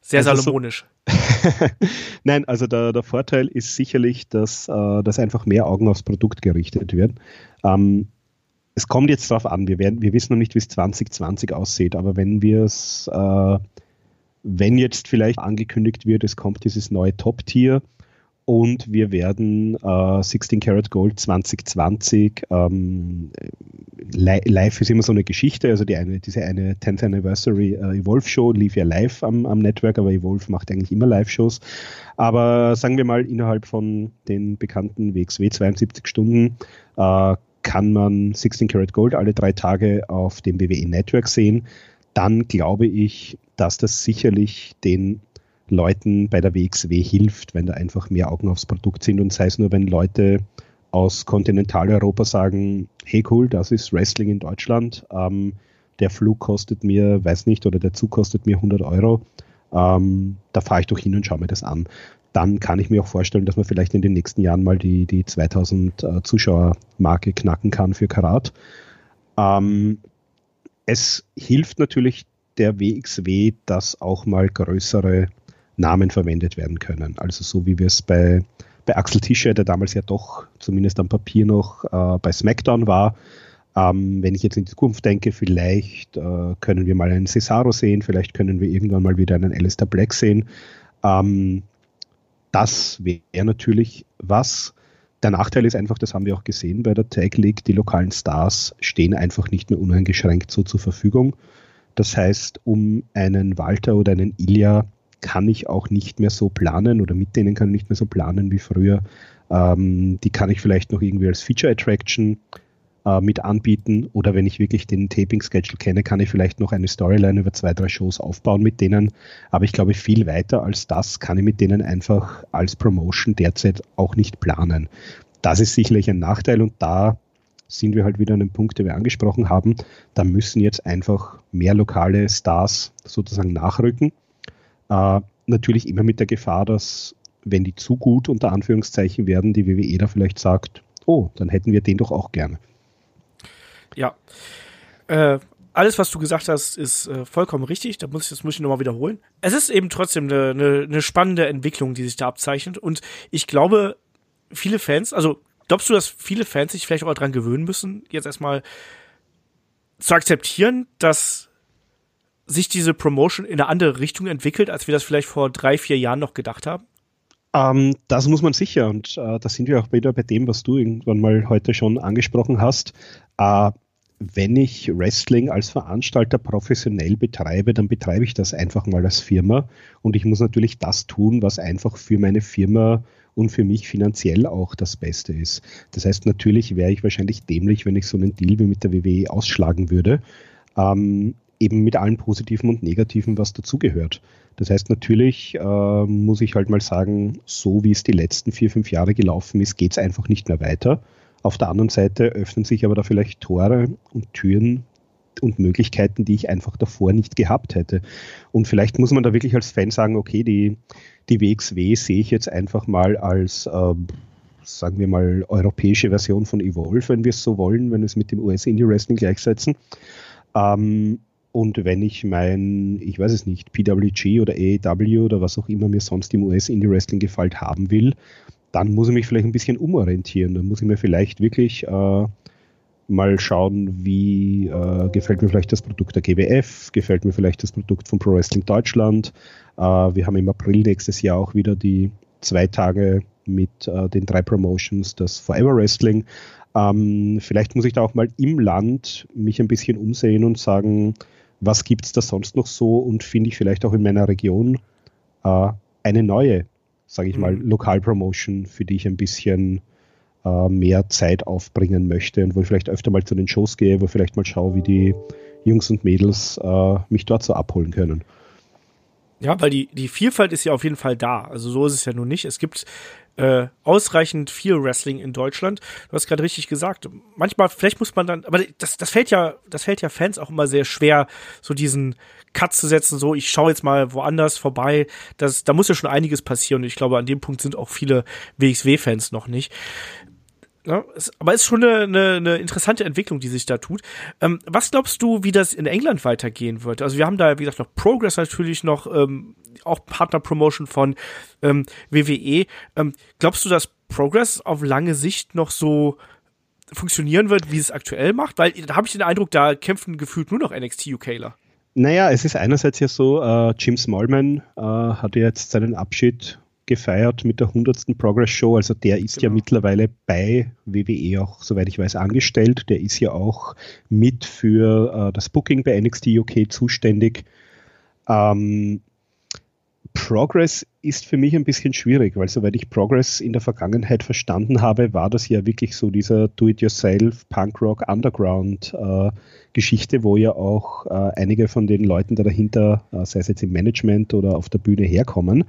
sehr also salomonisch. So Nein, also der, der Vorteil ist sicherlich, dass, äh, dass einfach mehr Augen aufs Produkt gerichtet wird. Ähm, es kommt jetzt darauf an, wir, werden, wir wissen noch nicht, wie es 2020 aussieht, aber wenn wir es, äh, wenn jetzt vielleicht angekündigt wird, es kommt dieses neue Top-Tier, und wir werden äh, 16 Karat Gold 2020 ähm, live ist immer so eine Geschichte, also die eine, diese eine 10th Anniversary äh, Evolve Show lief ja live am, am Network, aber Evolve macht eigentlich immer Live-Shows. Aber sagen wir mal, innerhalb von den bekannten WXW 72 Stunden äh, kann man 16 Karat Gold alle drei Tage auf dem WWE Network sehen. Dann glaube ich, dass das sicherlich den Leuten bei der WXW hilft, wenn da einfach mehr Augen aufs Produkt sind und sei es nur, wenn Leute aus Kontinentaleuropa sagen, hey cool, das ist Wrestling in Deutschland, ähm, der Flug kostet mir, weiß nicht, oder der Zug kostet mir 100 Euro, ähm, da fahre ich doch hin und schaue mir das an. Dann kann ich mir auch vorstellen, dass man vielleicht in den nächsten Jahren mal die, die 2000 äh, Zuschauer-Marke knacken kann für Karat. Ähm, es hilft natürlich der WXW, dass auch mal größere Namen verwendet werden können. Also so wie wir es bei, bei Axel Tischer, der damals ja doch zumindest am Papier noch äh, bei SmackDown war. Ähm, wenn ich jetzt in die Zukunft denke, vielleicht äh, können wir mal einen Cesaro sehen, vielleicht können wir irgendwann mal wieder einen Alistair Black sehen. Ähm, das wäre natürlich was. Der Nachteil ist einfach, das haben wir auch gesehen bei der Tag League, die lokalen Stars stehen einfach nicht mehr uneingeschränkt so zur Verfügung. Das heißt, um einen Walter oder einen Ilya kann ich auch nicht mehr so planen oder mit denen kann ich nicht mehr so planen wie früher. Ähm, die kann ich vielleicht noch irgendwie als Feature Attraction äh, mit anbieten oder wenn ich wirklich den Taping-Schedule kenne, kann ich vielleicht noch eine Storyline über zwei, drei Shows aufbauen mit denen. Aber ich glaube, viel weiter als das kann ich mit denen einfach als Promotion derzeit auch nicht planen. Das ist sicherlich ein Nachteil und da sind wir halt wieder an einem Punkt, den wir angesprochen haben. Da müssen jetzt einfach mehr lokale Stars sozusagen nachrücken. Äh, natürlich immer mit der Gefahr, dass wenn die zu gut unter Anführungszeichen werden, die WWE da vielleicht sagt, oh, dann hätten wir den doch auch gerne. Ja. Äh, alles, was du gesagt hast, ist äh, vollkommen richtig. Da muss ich, das muss ich nochmal wiederholen. Es ist eben trotzdem eine, eine, eine spannende Entwicklung, die sich da abzeichnet. Und ich glaube, viele Fans, also glaubst du, dass viele Fans sich vielleicht auch daran gewöhnen müssen, jetzt erstmal zu akzeptieren, dass sich diese Promotion in eine andere Richtung entwickelt, als wir das vielleicht vor drei, vier Jahren noch gedacht haben? Ähm, das muss man sicher und äh, da sind wir auch wieder bei dem, was du irgendwann mal heute schon angesprochen hast. Äh, wenn ich Wrestling als Veranstalter professionell betreibe, dann betreibe ich das einfach mal als Firma und ich muss natürlich das tun, was einfach für meine Firma und für mich finanziell auch das Beste ist. Das heißt, natürlich wäre ich wahrscheinlich dämlich, wenn ich so einen Deal wie mit der WWE ausschlagen würde. Ähm, eben mit allen Positiven und Negativen, was dazugehört. Das heißt, natürlich äh, muss ich halt mal sagen, so wie es die letzten vier, fünf Jahre gelaufen ist, geht es einfach nicht mehr weiter. Auf der anderen Seite öffnen sich aber da vielleicht Tore und Türen und Möglichkeiten, die ich einfach davor nicht gehabt hätte. Und vielleicht muss man da wirklich als Fan sagen, okay, die, die WXW sehe ich jetzt einfach mal als, äh, sagen wir mal, europäische Version von Evolve, wenn wir es so wollen, wenn wir es mit dem US-Indie-Wrestling gleichsetzen. Ähm, und wenn ich mein, ich weiß es nicht, PWG oder AEW oder was auch immer mir sonst im US-Indie-Wrestling gefällt haben will, dann muss ich mich vielleicht ein bisschen umorientieren. Dann muss ich mir vielleicht wirklich äh, mal schauen, wie äh, gefällt mir vielleicht das Produkt der GWF, gefällt mir vielleicht das Produkt von Pro Wrestling Deutschland. Äh, wir haben im April nächstes Jahr auch wieder die zwei Tage mit äh, den drei Promotions, das Forever Wrestling. Ähm, vielleicht muss ich da auch mal im Land mich ein bisschen umsehen und sagen, was gibt es da sonst noch so und finde ich vielleicht auch in meiner Region äh, eine neue, sage ich mhm. mal, Lokalpromotion, für die ich ein bisschen äh, mehr Zeit aufbringen möchte und wo ich vielleicht öfter mal zu den Shows gehe, wo ich vielleicht mal schaue, wie die Jungs und Mädels äh, mich dort so abholen können. Ja, weil die, die Vielfalt ist ja auf jeden Fall da. Also so ist es ja nun nicht. Es gibt äh, ausreichend viel Wrestling in Deutschland. Du hast gerade richtig gesagt. Manchmal, vielleicht muss man dann, aber das, das fällt ja, das fällt ja Fans auch immer sehr schwer, so diesen Cut zu setzen, so ich schaue jetzt mal woanders vorbei. Das, da muss ja schon einiges passieren. Ich glaube, an dem Punkt sind auch viele WXW-Fans noch nicht. Ja, es, aber es ist schon eine, eine, eine interessante Entwicklung, die sich da tut. Ähm, was glaubst du, wie das in England weitergehen wird? Also wir haben da, wie gesagt, noch Progress natürlich noch, ähm, auch Partner-Promotion von ähm, WWE. Ähm, glaubst du, dass Progress auf lange Sicht noch so funktionieren wird, wie es aktuell macht? Weil da habe ich den Eindruck, da kämpfen gefühlt nur noch NXT UKler. Naja, es ist einerseits ja so, äh, Jim Smallman äh, hat jetzt seinen Abschied gefeiert mit der 100. Progress Show. Also der ist genau. ja mittlerweile bei WWE auch, soweit ich weiß, angestellt. Der ist ja auch mit für äh, das Booking bei NXT UK zuständig. Ähm, Progress ist für mich ein bisschen schwierig, weil soweit ich Progress in der Vergangenheit verstanden habe, war das ja wirklich so dieser Do-it-yourself Punk-Rock Underground äh, Geschichte, wo ja auch äh, einige von den Leuten da dahinter, äh, sei es jetzt im Management oder auf der Bühne herkommen.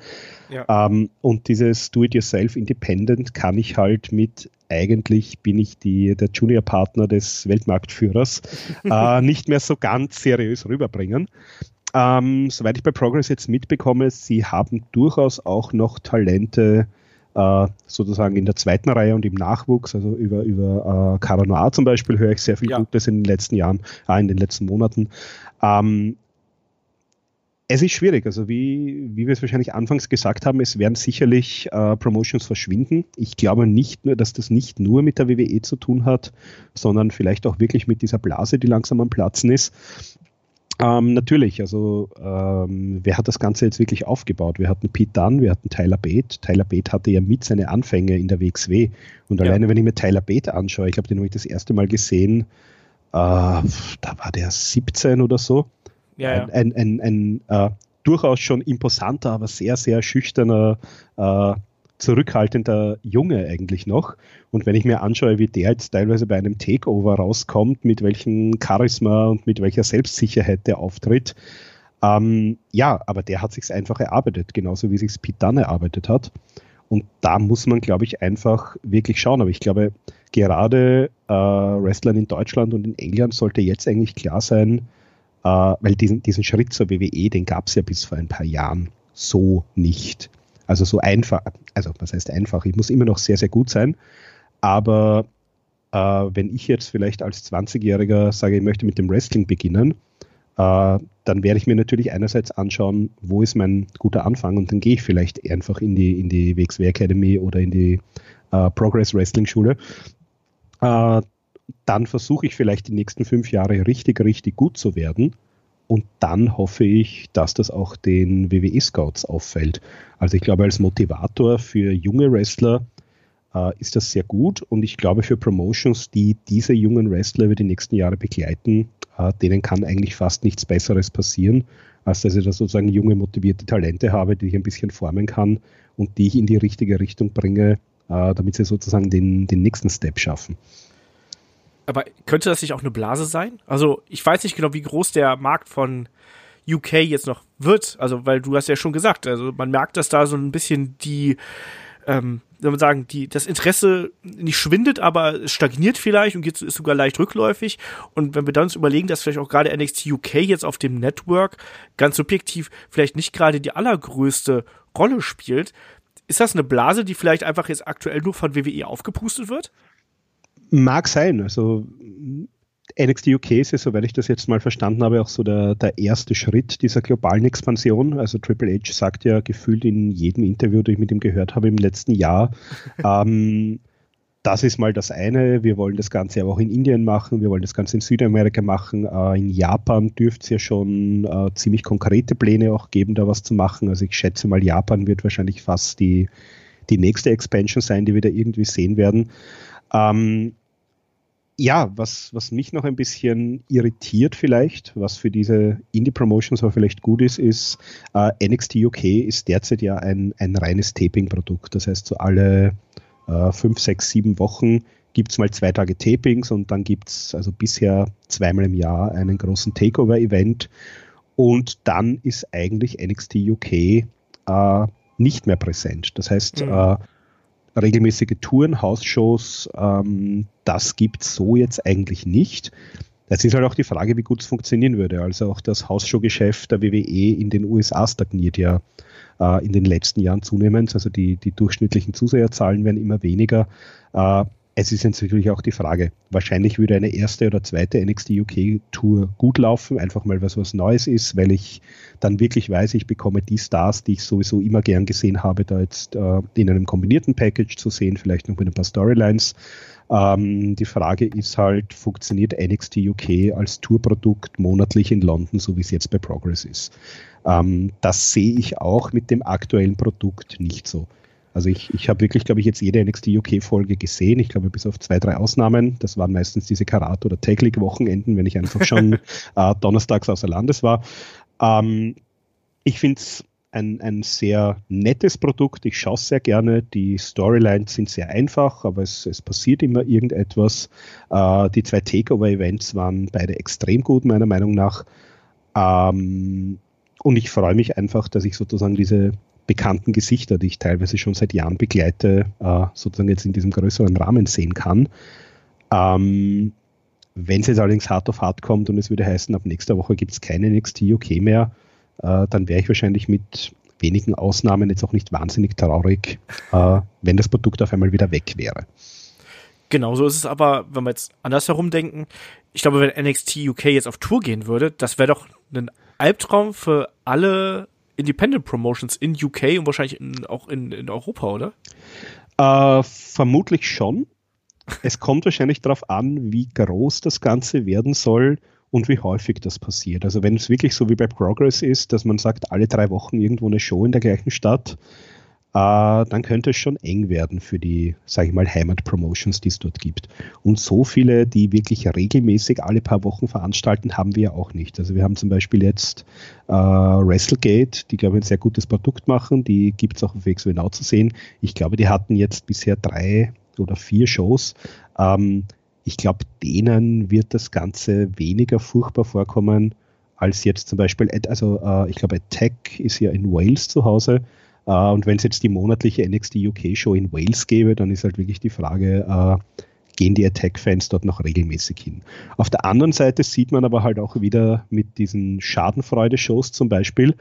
Ja. Ähm, und dieses Do-it-yourself Independent kann ich halt mit eigentlich bin ich die, der Junior-Partner des Weltmarktführers, äh, nicht mehr so ganz seriös rüberbringen. Ähm, soweit ich bei Progress jetzt mitbekomme, sie haben durchaus auch noch Talente äh, sozusagen in der zweiten Reihe und im Nachwuchs, also über, über äh, Cara Noir zum Beispiel höre ich sehr viel ja. Gutes in den letzten Jahren, äh, in den letzten Monaten. Ähm, es ist schwierig, also wie, wie wir es wahrscheinlich anfangs gesagt haben, es werden sicherlich äh, Promotions verschwinden. Ich glaube nicht nur, dass das nicht nur mit der WWE zu tun hat, sondern vielleicht auch wirklich mit dieser Blase, die langsam am Platzen ist. Ähm, natürlich, also ähm, wer hat das Ganze jetzt wirklich aufgebaut? Wir hatten Pete Dunn, wir hatten Tyler Bate. Tyler Bate hatte ja mit seine Anfänge in der WXW. Und ja. alleine, wenn ich mir Tyler Bate anschaue, ich habe den nämlich das erste Mal gesehen, äh, da war der 17 oder so. Ja, ja. Ein, ein, ein, ein äh, durchaus schon imposanter, aber sehr, sehr schüchterner äh, zurückhaltender Junge eigentlich noch. Und wenn ich mir anschaue, wie der jetzt teilweise bei einem Takeover rauskommt, mit welchem Charisma und mit welcher Selbstsicherheit der auftritt, ähm, ja, aber der hat sich einfach erarbeitet, genauso wie sich Pete Dunne erarbeitet hat. Und da muss man, glaube ich, einfach wirklich schauen. Aber ich glaube, gerade äh, Wrestlern in Deutschland und in England sollte jetzt eigentlich klar sein, äh, weil diesen, diesen Schritt zur WWE, den gab es ja bis vor ein paar Jahren so nicht. Also so einfach, also was heißt einfach, ich muss immer noch sehr, sehr gut sein, aber äh, wenn ich jetzt vielleicht als 20-Jähriger sage, ich möchte mit dem Wrestling beginnen, äh, dann werde ich mir natürlich einerseits anschauen, wo ist mein guter Anfang und dann gehe ich vielleicht einfach in die, in die WXW Academy oder in die äh, Progress Wrestling Schule. Äh, dann versuche ich vielleicht die nächsten fünf Jahre richtig, richtig gut zu werden und dann hoffe ich, dass das auch den WWE-Scouts auffällt. Also ich glaube, als Motivator für junge Wrestler äh, ist das sehr gut. Und ich glaube, für Promotions, die diese jungen Wrestler über die nächsten Jahre begleiten, äh, denen kann eigentlich fast nichts Besseres passieren, als dass ich da sozusagen junge, motivierte Talente habe, die ich ein bisschen formen kann und die ich in die richtige Richtung bringe, äh, damit sie sozusagen den, den nächsten Step schaffen. Aber könnte das nicht auch eine Blase sein? Also, ich weiß nicht genau, wie groß der Markt von UK jetzt noch wird. Also, weil du hast ja schon gesagt, also man merkt, dass da so ein bisschen die, ähm, soll man sagen, die, das Interesse nicht schwindet, aber stagniert vielleicht und geht, ist sogar leicht rückläufig. Und wenn wir dann uns überlegen, dass vielleicht auch gerade NXT UK jetzt auf dem Network ganz subjektiv vielleicht nicht gerade die allergrößte Rolle spielt, ist das eine Blase, die vielleicht einfach jetzt aktuell nur von WWE aufgepustet wird? Mag sein. Also NXT UK ist ja, soweit ich das jetzt mal verstanden habe, auch so der, der erste Schritt dieser globalen Expansion. Also Triple H sagt ja gefühlt in jedem Interview, das ich mit ihm gehört habe im letzten Jahr, ähm, das ist mal das eine. Wir wollen das Ganze aber auch in Indien machen, wir wollen das Ganze in Südamerika machen. Äh, in Japan dürfte es ja schon äh, ziemlich konkrete Pläne auch geben, da was zu machen. Also ich schätze mal, Japan wird wahrscheinlich fast die, die nächste Expansion sein, die wir da irgendwie sehen werden. Ähm, ja, was, was mich noch ein bisschen irritiert vielleicht, was für diese Indie-Promotions aber vielleicht gut ist, ist, äh, NXT UK ist derzeit ja ein, ein reines Taping-Produkt. Das heißt, so alle äh, fünf, sechs, sieben Wochen gibt es mal zwei Tage Tapings und dann gibt es also bisher zweimal im Jahr einen großen Takeover-Event und dann ist eigentlich NXT UK äh, nicht mehr präsent. Das heißt, mhm. Regelmäßige Touren, Hausshows, ähm, das gibt es so jetzt eigentlich nicht. Es ist halt auch die Frage, wie gut es funktionieren würde. Also auch das Hausshow-Geschäft der WWE in den USA stagniert ja äh, in den letzten Jahren zunehmend. Also die, die durchschnittlichen Zuseherzahlen werden immer weniger. Äh, es ist jetzt natürlich auch die Frage, wahrscheinlich würde eine erste oder zweite NXT UK Tour gut laufen, einfach mal was was Neues ist, weil ich dann wirklich weiß, ich bekomme die Stars, die ich sowieso immer gern gesehen habe, da jetzt äh, in einem kombinierten Package zu sehen, vielleicht noch mit ein paar Storylines. Ähm, die Frage ist halt, funktioniert NXT UK als Tourprodukt monatlich in London, so wie es jetzt bei Progress ist? Ähm, das sehe ich auch mit dem aktuellen Produkt nicht so. Also ich, ich habe wirklich, glaube ich, jetzt jede NXT UK-Folge gesehen. Ich glaube, bis auf zwei, drei Ausnahmen. Das waren meistens diese Karat- oder Tag League-Wochenenden, wenn ich einfach schon äh, donnerstags außer Landes war. Ähm, ich finde es ein, ein sehr nettes Produkt. Ich schaue es sehr gerne. Die Storylines sind sehr einfach, aber es, es passiert immer irgendetwas. Äh, die zwei Takeover-Events waren beide extrem gut, meiner Meinung nach. Ähm, und ich freue mich einfach, dass ich sozusagen diese bekannten Gesichter, die ich teilweise schon seit Jahren begleite, äh, sozusagen jetzt in diesem größeren Rahmen sehen kann. Ähm, wenn es jetzt allerdings hart auf hart kommt und es würde heißen, ab nächster Woche gibt es keine NXT UK mehr, äh, dann wäre ich wahrscheinlich mit wenigen Ausnahmen jetzt auch nicht wahnsinnig traurig, äh, wenn das Produkt auf einmal wieder weg wäre. Genau, so ist es aber, wenn wir jetzt andersherum denken, ich glaube, wenn NXT UK jetzt auf Tour gehen würde, das wäre doch ein Albtraum für alle Independent Promotions in UK und wahrscheinlich in, auch in, in Europa, oder? Äh, vermutlich schon. Es kommt wahrscheinlich darauf an, wie groß das Ganze werden soll und wie häufig das passiert. Also wenn es wirklich so wie bei Progress ist, dass man sagt, alle drei Wochen irgendwo eine Show in der gleichen Stadt, dann könnte es schon eng werden für die, sage ich mal, Heimat-Promotions, die es dort gibt. Und so viele, die wirklich regelmäßig alle paar Wochen veranstalten, haben wir auch nicht. Also wir haben zum Beispiel jetzt äh, WrestleGate, die, glaube ich, ein sehr gutes Produkt machen. Die gibt es auch auf WXW Now zu sehen. Ich glaube, die hatten jetzt bisher drei oder vier Shows. Ähm, ich glaube, denen wird das Ganze weniger furchtbar vorkommen als jetzt zum Beispiel, also äh, ich glaube, Attack ist ja in Wales zu Hause. Uh, und wenn es jetzt die monatliche NXT UK Show in Wales gäbe, dann ist halt wirklich die Frage, uh, gehen die Attack-Fans dort noch regelmäßig hin. Auf der anderen Seite sieht man aber halt auch wieder mit diesen Schadenfreude-Shows zum Beispiel,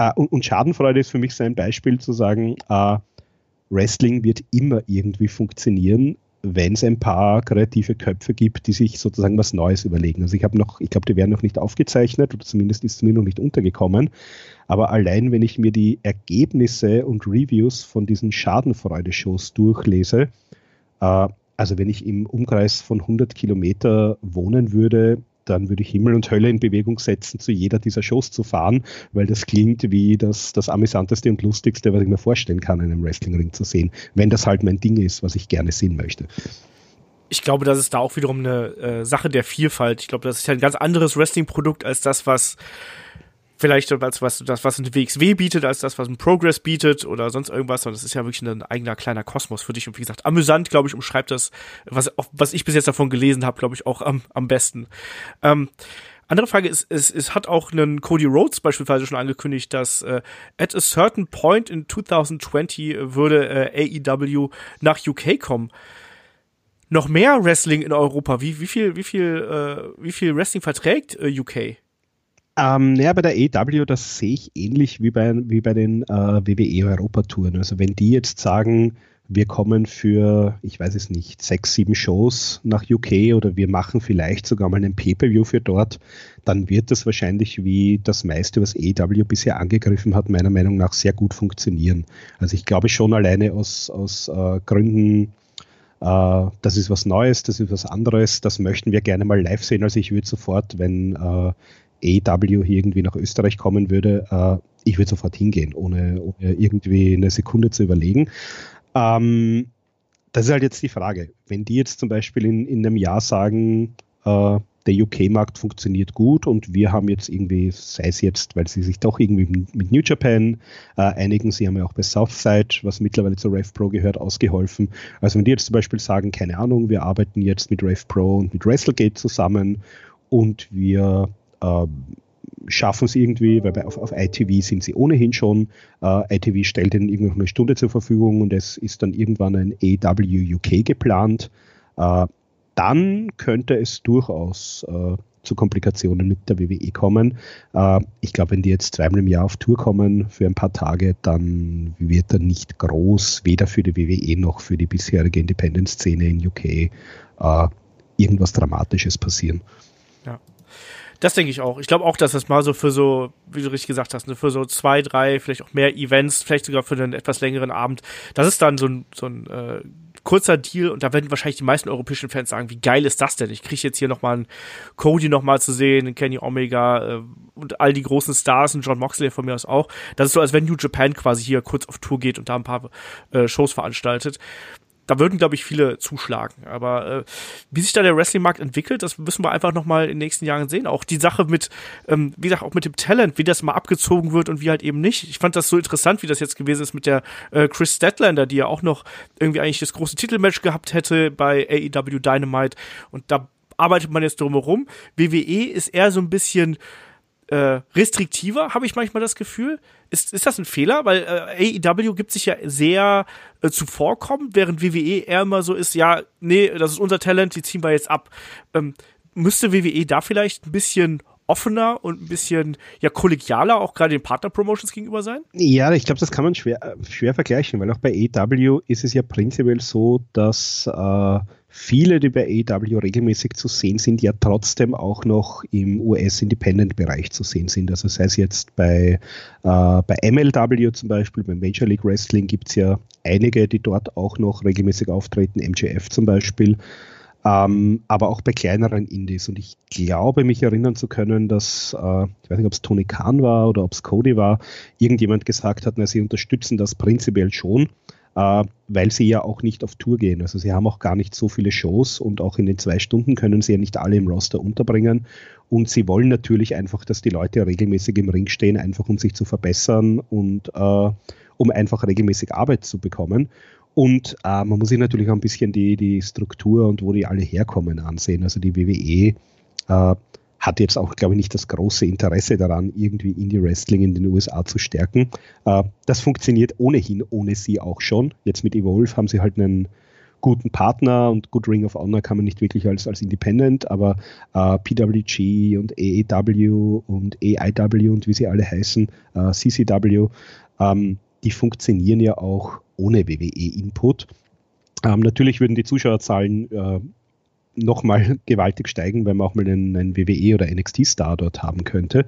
uh, und, und, Schadenfreude ist für mich so ein Beispiel zu sagen, Wrestling wird immer irgendwie funktionieren, wenn es ein paar kreative Köpfe gibt, die sich sozusagen was Neues überlegen. Also ich habe noch, ich glaube, die werden noch nicht aufgezeichnet oder zumindest ist es mir noch nicht untergekommen. Aber allein, wenn ich mir die Ergebnisse und Reviews von diesen Schadenfreude-Shows durchlese, äh, also wenn ich im Umkreis von 100 Kilometer wohnen würde, dann würde ich Himmel und Hölle in Bewegung setzen, zu jeder dieser Shows zu fahren, weil das klingt wie das, das amüsanteste und lustigste, was ich mir vorstellen kann, in einem Wrestlingring zu sehen, wenn das halt mein Ding ist, was ich gerne sehen möchte ich glaube, das ist da auch wiederum eine äh, Sache der Vielfalt. Ich glaube, das ist ja ein ganz anderes Wrestling-Produkt als das, was vielleicht als was das was ein WXW bietet, als das was ein Progress bietet oder sonst irgendwas, sondern das ist ja wirklich ein eigener kleiner Kosmos für dich und wie gesagt, amüsant, glaube ich, umschreibt das was was ich bis jetzt davon gelesen habe, glaube ich auch am am besten. Ähm, andere Frage ist, es, es hat auch einen Cody Rhodes beispielsweise schon angekündigt, dass äh, at a certain point in 2020 würde äh, AEW nach UK kommen. Noch mehr Wrestling in Europa. Wie, wie viel, wie viel, äh, wie viel Wrestling verträgt äh, UK? Ähm, ja, bei der EW, das sehe ich ähnlich wie bei, wie bei den äh, WWE Europatouren. Also wenn die jetzt sagen, wir kommen für, ich weiß es nicht, sechs, sieben Shows nach UK oder wir machen vielleicht sogar mal einen Pay-Per-View für dort, dann wird das wahrscheinlich, wie das meiste, was EW bisher angegriffen hat, meiner Meinung nach sehr gut funktionieren. Also ich glaube schon alleine aus, aus äh, Gründen, äh, das ist was Neues, das ist was anderes, das möchten wir gerne mal live sehen. Also ich würde sofort, wenn äh, AW hier irgendwie nach Österreich kommen würde, äh, ich würde sofort hingehen, ohne, ohne, irgendwie eine Sekunde zu überlegen. Ähm, das ist halt jetzt die Frage. Wenn die jetzt zum Beispiel in, in einem Jahr sagen, äh, der UK-Markt funktioniert gut und wir haben jetzt irgendwie, sei es jetzt, weil sie sich doch irgendwie mit New Japan äh, einigen, sie haben ja auch bei Southside, was mittlerweile zu Rev Pro gehört, ausgeholfen. Also wenn die jetzt zum Beispiel sagen, keine Ahnung, wir arbeiten jetzt mit Rev Pro und mit WrestleGate zusammen und wir ähm, schaffen es irgendwie, weil auf, auf ITV sind sie ohnehin schon. Äh, ITV stellt ihnen irgendwie eine Stunde zur Verfügung und es ist dann irgendwann ein AW UK geplant. Äh, dann könnte es durchaus äh, zu Komplikationen mit der WWE kommen. Äh, ich glaube, wenn die jetzt zweimal im Jahr auf Tour kommen für ein paar Tage, dann wird da nicht groß, weder für die WWE noch für die bisherige Independent-Szene in UK, äh, irgendwas Dramatisches passieren. Ja. Das denke ich auch. Ich glaube auch, dass das mal so für so, wie du richtig gesagt hast, ne, für so zwei, drei, vielleicht auch mehr Events, vielleicht sogar für einen etwas längeren Abend, das ist dann so ein, so ein äh, kurzer Deal und da werden wahrscheinlich die meisten europäischen Fans sagen, wie geil ist das denn? Ich kriege jetzt hier nochmal einen Cody nochmal zu sehen, einen Kenny Omega äh, und all die großen Stars und John Moxley von mir aus auch. Das ist so, als wenn New Japan quasi hier kurz auf Tour geht und da ein paar äh, Shows veranstaltet da würden, glaube ich, viele zuschlagen. Aber äh, wie sich da der Wrestling-Markt entwickelt, das müssen wir einfach noch mal in den nächsten Jahren sehen. Auch die Sache mit, ähm, wie gesagt, auch mit dem Talent, wie das mal abgezogen wird und wie halt eben nicht. Ich fand das so interessant, wie das jetzt gewesen ist mit der äh, Chris Statlander, die ja auch noch irgendwie eigentlich das große Titelmatch gehabt hätte bei AEW Dynamite. Und da arbeitet man jetzt drumherum. WWE ist eher so ein bisschen äh, restriktiver, habe ich manchmal das Gefühl. Ist, ist das ein Fehler? Weil äh, AEW gibt sich ja sehr äh, zuvorkommen, während WWE eher immer so ist, ja, nee, das ist unser Talent, die ziehen wir jetzt ab. Ähm, müsste WWE da vielleicht ein bisschen offener und ein bisschen ja kollegialer auch gerade den Partner-Promotions gegenüber sein? Ja, ich glaube, das kann man schwer, äh, schwer vergleichen, weil auch bei AEW ist es ja prinzipiell so, dass äh, viele, die bei AEW regelmäßig zu sehen sind, ja trotzdem auch noch im US-Independent-Bereich zu sehen sind. Also sei es jetzt bei, äh, bei MLW zum Beispiel, beim Major League Wrestling gibt es ja einige, die dort auch noch regelmäßig auftreten, MJF zum Beispiel. Ähm, aber auch bei kleineren Indies. Und ich glaube, mich erinnern zu können, dass, äh, ich weiß nicht, ob es Tony Khan war oder ob es Cody war, irgendjemand gesagt hat, na, sie unterstützen das prinzipiell schon, äh, weil sie ja auch nicht auf Tour gehen. Also sie haben auch gar nicht so viele Shows und auch in den zwei Stunden können sie ja nicht alle im Roster unterbringen. Und sie wollen natürlich einfach, dass die Leute regelmäßig im Ring stehen, einfach um sich zu verbessern und äh, um einfach regelmäßig Arbeit zu bekommen. Und äh, man muss sich natürlich auch ein bisschen die, die Struktur und wo die alle herkommen ansehen. Also die WWE äh, hat jetzt auch, glaube ich, nicht das große Interesse daran, irgendwie Indie-Wrestling in den USA zu stärken. Äh, das funktioniert ohnehin ohne sie auch schon. Jetzt mit Evolve haben sie halt einen guten Partner und Good Ring of Honor kann man nicht wirklich als, als Independent, aber äh, PWG und AEW und AIW und wie sie alle heißen, äh, CCW, ähm, die funktionieren ja auch ohne WWE-Input. Ähm, natürlich würden die Zuschauerzahlen äh, nochmal gewaltig steigen, wenn man auch mal einen, einen WWE oder NXT-Star dort haben könnte.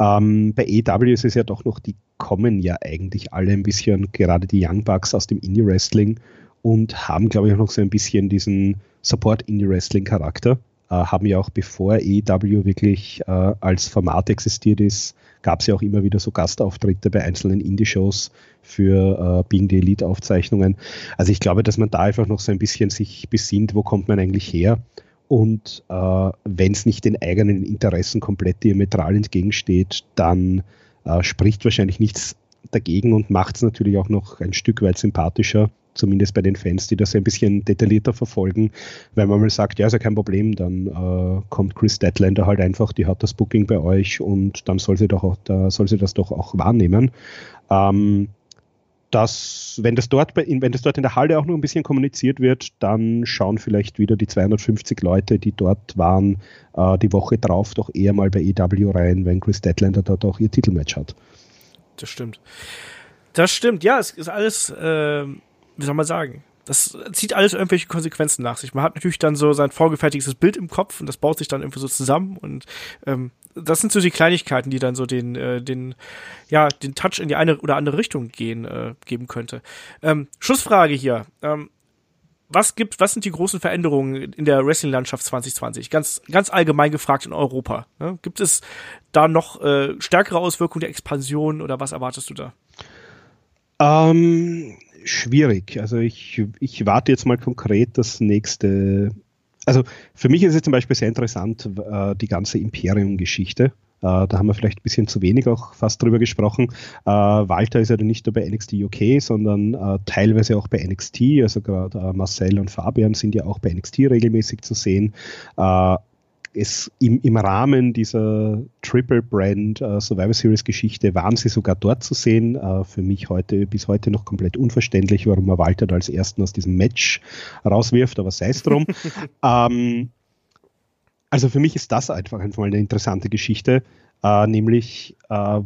Ähm, bei EW ist es ja doch noch, die kommen ja eigentlich alle ein bisschen, gerade die Young Bucks aus dem Indie-Wrestling und haben, glaube ich, auch noch so ein bisschen diesen Support-Indie-Wrestling-Charakter. Äh, haben ja auch bevor EW wirklich äh, als Format existiert ist, gab es ja auch immer wieder so Gastauftritte bei einzelnen Indie-Shows für äh, Being the Elite-Aufzeichnungen. Also ich glaube, dass man da einfach noch so ein bisschen sich besinnt, wo kommt man eigentlich her? Und äh, wenn es nicht den eigenen Interessen komplett diametral entgegensteht, dann äh, spricht wahrscheinlich nichts dagegen und macht es natürlich auch noch ein Stück weit sympathischer, zumindest bei den Fans, die das ein bisschen detaillierter verfolgen, weil man mal sagt, ja, ist ja kein Problem, dann äh, kommt Chris Statlander halt einfach, die hat das Booking bei euch und dann soll sie, doch auch, da soll sie das doch auch wahrnehmen. Ähm, dass, wenn das, dort wenn das dort in der Halle auch noch ein bisschen kommuniziert wird, dann schauen vielleicht wieder die 250 Leute, die dort waren, äh, die Woche drauf doch eher mal bei EW rein, wenn Chris Statlander dort auch ihr Titelmatch hat. Das stimmt. Das stimmt, ja, es ist alles äh, wie soll man sagen, das zieht alles irgendwelche Konsequenzen nach sich. Man hat natürlich dann so sein vorgefertigtes Bild im Kopf und das baut sich dann irgendwie so zusammen und ähm, das sind so die Kleinigkeiten, die dann so den, äh, den, ja, den Touch in die eine oder andere Richtung gehen, äh, geben könnte. Ähm, Schlussfrage hier. Ähm, was gibt, was sind die großen Veränderungen in der Wrestling-Landschaft 2020? Ganz, ganz allgemein gefragt in Europa. Ne? Gibt es da noch äh, stärkere Auswirkungen der Expansion oder was erwartest du da? Ähm, schwierig. Also ich, ich warte jetzt mal konkret das nächste. Also für mich ist es zum Beispiel sehr interessant, äh, die ganze Imperium-Geschichte. Äh, da haben wir vielleicht ein bisschen zu wenig auch fast drüber gesprochen. Äh, Walter ist ja nicht nur bei NXT UK, sondern teilweise auch bei NXT. Also gerade Marcel und Fabian sind ja auch bei NXT regelmäßig zu sehen. Es im, im Rahmen dieser Triple Brand äh, Survivor Series Geschichte waren sie sogar dort zu sehen. Äh, für mich heute bis heute noch komplett unverständlich, warum man Walter als ersten aus diesem Match rauswirft, aber sei es drum. ähm, Also für mich ist das einfach einfach mal eine interessante Geschichte, äh, nämlich äh,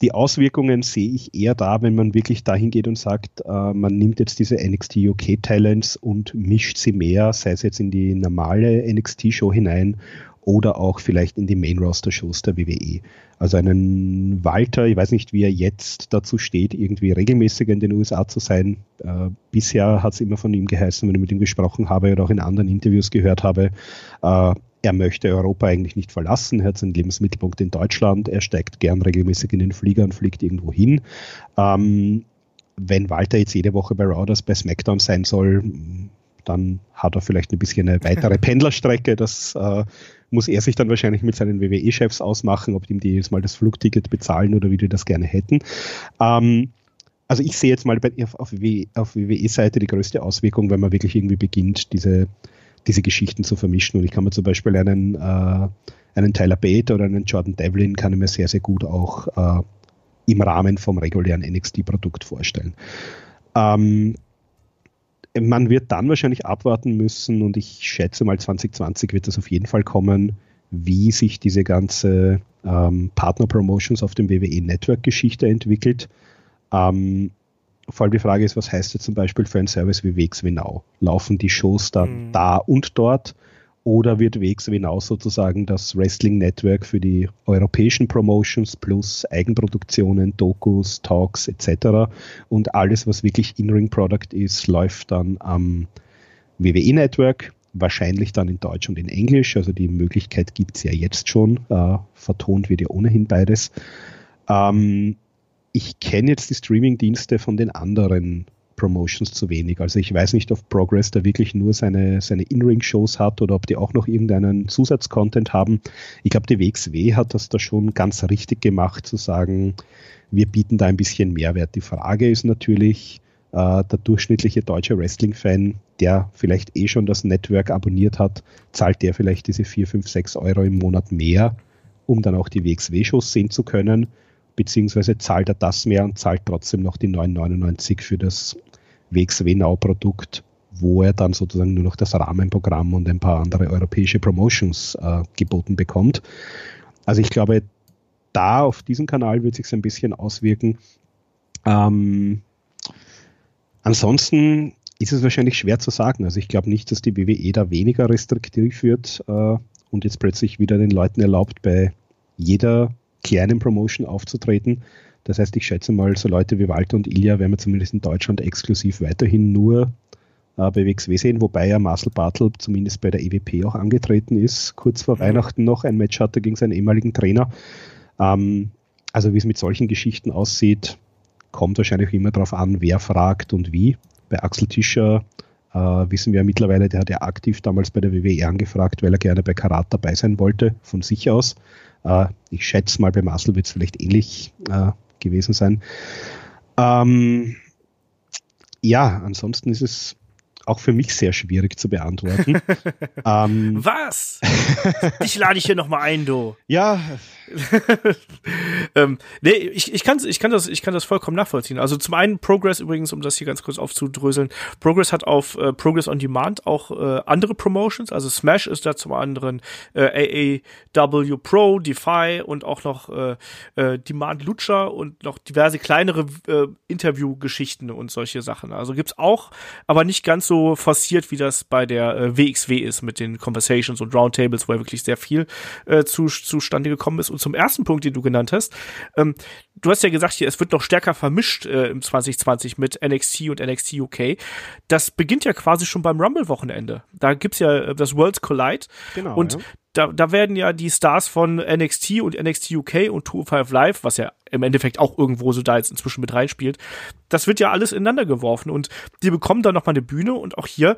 die Auswirkungen sehe ich eher da, wenn man wirklich dahin geht und sagt, äh, man nimmt jetzt diese NXT UK Talents und mischt sie mehr, sei es jetzt in die normale NXT Show hinein oder auch vielleicht in die Main Roster Shows der WWE. Also einen Walter, ich weiß nicht, wie er jetzt dazu steht, irgendwie regelmäßiger in den USA zu sein. Äh, bisher hat es immer von ihm geheißen, wenn ich mit ihm gesprochen habe oder auch in anderen Interviews gehört habe, äh, er möchte Europa eigentlich nicht verlassen, er hat seinen Lebensmittelpunkt in Deutschland, er steigt gern regelmäßig in den Flieger und fliegt irgendwo hin. Ähm, wenn Walter jetzt jede Woche bei Raw bei SmackDown sein soll, dann hat er vielleicht ein bisschen eine weitere Pendlerstrecke. Das äh, muss er sich dann wahrscheinlich mit seinen WWE-Chefs ausmachen, ob ihm die jedes Mal das Flugticket bezahlen oder wie die das gerne hätten. Ähm, also ich sehe jetzt mal bei, auf, WWE-Seite die größte Auswirkung, wenn man wirklich irgendwie beginnt, diese diese Geschichten zu vermischen. Und ich kann mir zum Beispiel einen, äh, einen Tyler Bate oder einen Jordan Devlin kann ich mir sehr, sehr gut auch äh, im Rahmen vom regulären NXT-Produkt vorstellen. Ähm, man wird dann wahrscheinlich abwarten müssen und ich schätze mal 2020 wird das auf jeden Fall kommen, wie sich diese ganze ähm, Partner-Promotions auf dem WWE-Network-Geschichte entwickelt. Ähm, vor allem die Frage ist, was heißt jetzt zum Beispiel für einen Service wie WXW Now? Laufen die Shows dann mhm. da und dort? Oder wird WXW Now sozusagen das Wrestling Network für die europäischen Promotions plus Eigenproduktionen, Dokus, Talks etc. Und alles, was wirklich In-Ring-Product ist, läuft dann am WWE Network, wahrscheinlich dann in Deutsch und in Englisch. Also die Möglichkeit gibt es ja jetzt schon. Äh, vertont wird ja ohnehin beides. Ähm, ich kenne jetzt die Streaming-Dienste von den anderen Promotions zu wenig. Also ich weiß nicht, ob Progress da wirklich nur seine, seine In-Ring-Shows hat oder ob die auch noch irgendeinen Zusatzcontent haben. Ich glaube, die WXW hat das da schon ganz richtig gemacht, zu sagen, wir bieten da ein bisschen Mehrwert. Die Frage ist natürlich, äh, der durchschnittliche deutsche Wrestling-Fan, der vielleicht eh schon das Network abonniert hat, zahlt der vielleicht diese 4, 5, 6 Euro im Monat mehr, um dann auch die WXW-Shows sehen zu können beziehungsweise zahlt er das mehr und zahlt trotzdem noch die 9,99 für das WXW Now Produkt, wo er dann sozusagen nur noch das Rahmenprogramm und ein paar andere europäische Promotions äh, geboten bekommt. Also ich glaube, da auf diesem Kanal wird sich ein bisschen auswirken. Ähm, ansonsten ist es wahrscheinlich schwer zu sagen. Also ich glaube nicht, dass die WWE da weniger restriktiv wird äh, und jetzt plötzlich wieder den Leuten erlaubt, bei jeder kleinen Promotion aufzutreten. Das heißt, ich schätze mal, so Leute wie Walter und Ilya werden wir zumindest in Deutschland exklusiv weiterhin nur äh, bei WXW sehen, wobei ja Marcel Bartel zumindest bei der EWP auch angetreten ist, kurz vor mhm. Weihnachten noch ein Match hatte gegen seinen ehemaligen Trainer. Ähm, also wie es mit solchen Geschichten aussieht, kommt wahrscheinlich immer darauf an, wer fragt und wie. Bei Axel Tischer äh, wissen wir ja mittlerweile, der hat ja aktiv damals bei der WWE angefragt, weil er gerne bei Karat dabei sein wollte, von sich aus. Äh, ich schätze mal, bei Marcel wird es vielleicht ähnlich äh, gewesen sein. Ähm, ja, ansonsten ist es auch für mich sehr schwierig zu beantworten. ähm, Was? ich lade dich hier nochmal ein, du. Ja. ähm, nee, ich, ich, kann's, ich, kann das, ich kann das vollkommen nachvollziehen. Also zum einen Progress übrigens, um das hier ganz kurz aufzudröseln, Progress hat auf äh, Progress on Demand auch äh, andere Promotions, also Smash ist da zum anderen äh, AAW Pro, Defy und auch noch äh, äh, Demand Lucha und noch diverse kleinere äh, Interviewgeschichten und solche Sachen. Also gibt's auch, aber nicht ganz so forciert, wie das bei der äh, WXW ist mit den Conversations und Roundtables, wo ja wirklich sehr viel äh, zu, zustande gekommen ist. Und zum ersten Punkt, den du genannt hast, ähm, du hast ja gesagt, hier, es wird noch stärker vermischt äh, im 2020 mit NXT und NXT UK. Das beginnt ja quasi schon beim Rumble-Wochenende. Da gibt's ja äh, das Worlds Collide. Genau. Und ja. da, da werden ja die Stars von NXT und NXT UK und 205 Live, was ja im Endeffekt auch irgendwo so da jetzt inzwischen mit reinspielt, das wird ja alles ineinander geworfen und die bekommen dann nochmal eine Bühne und auch hier,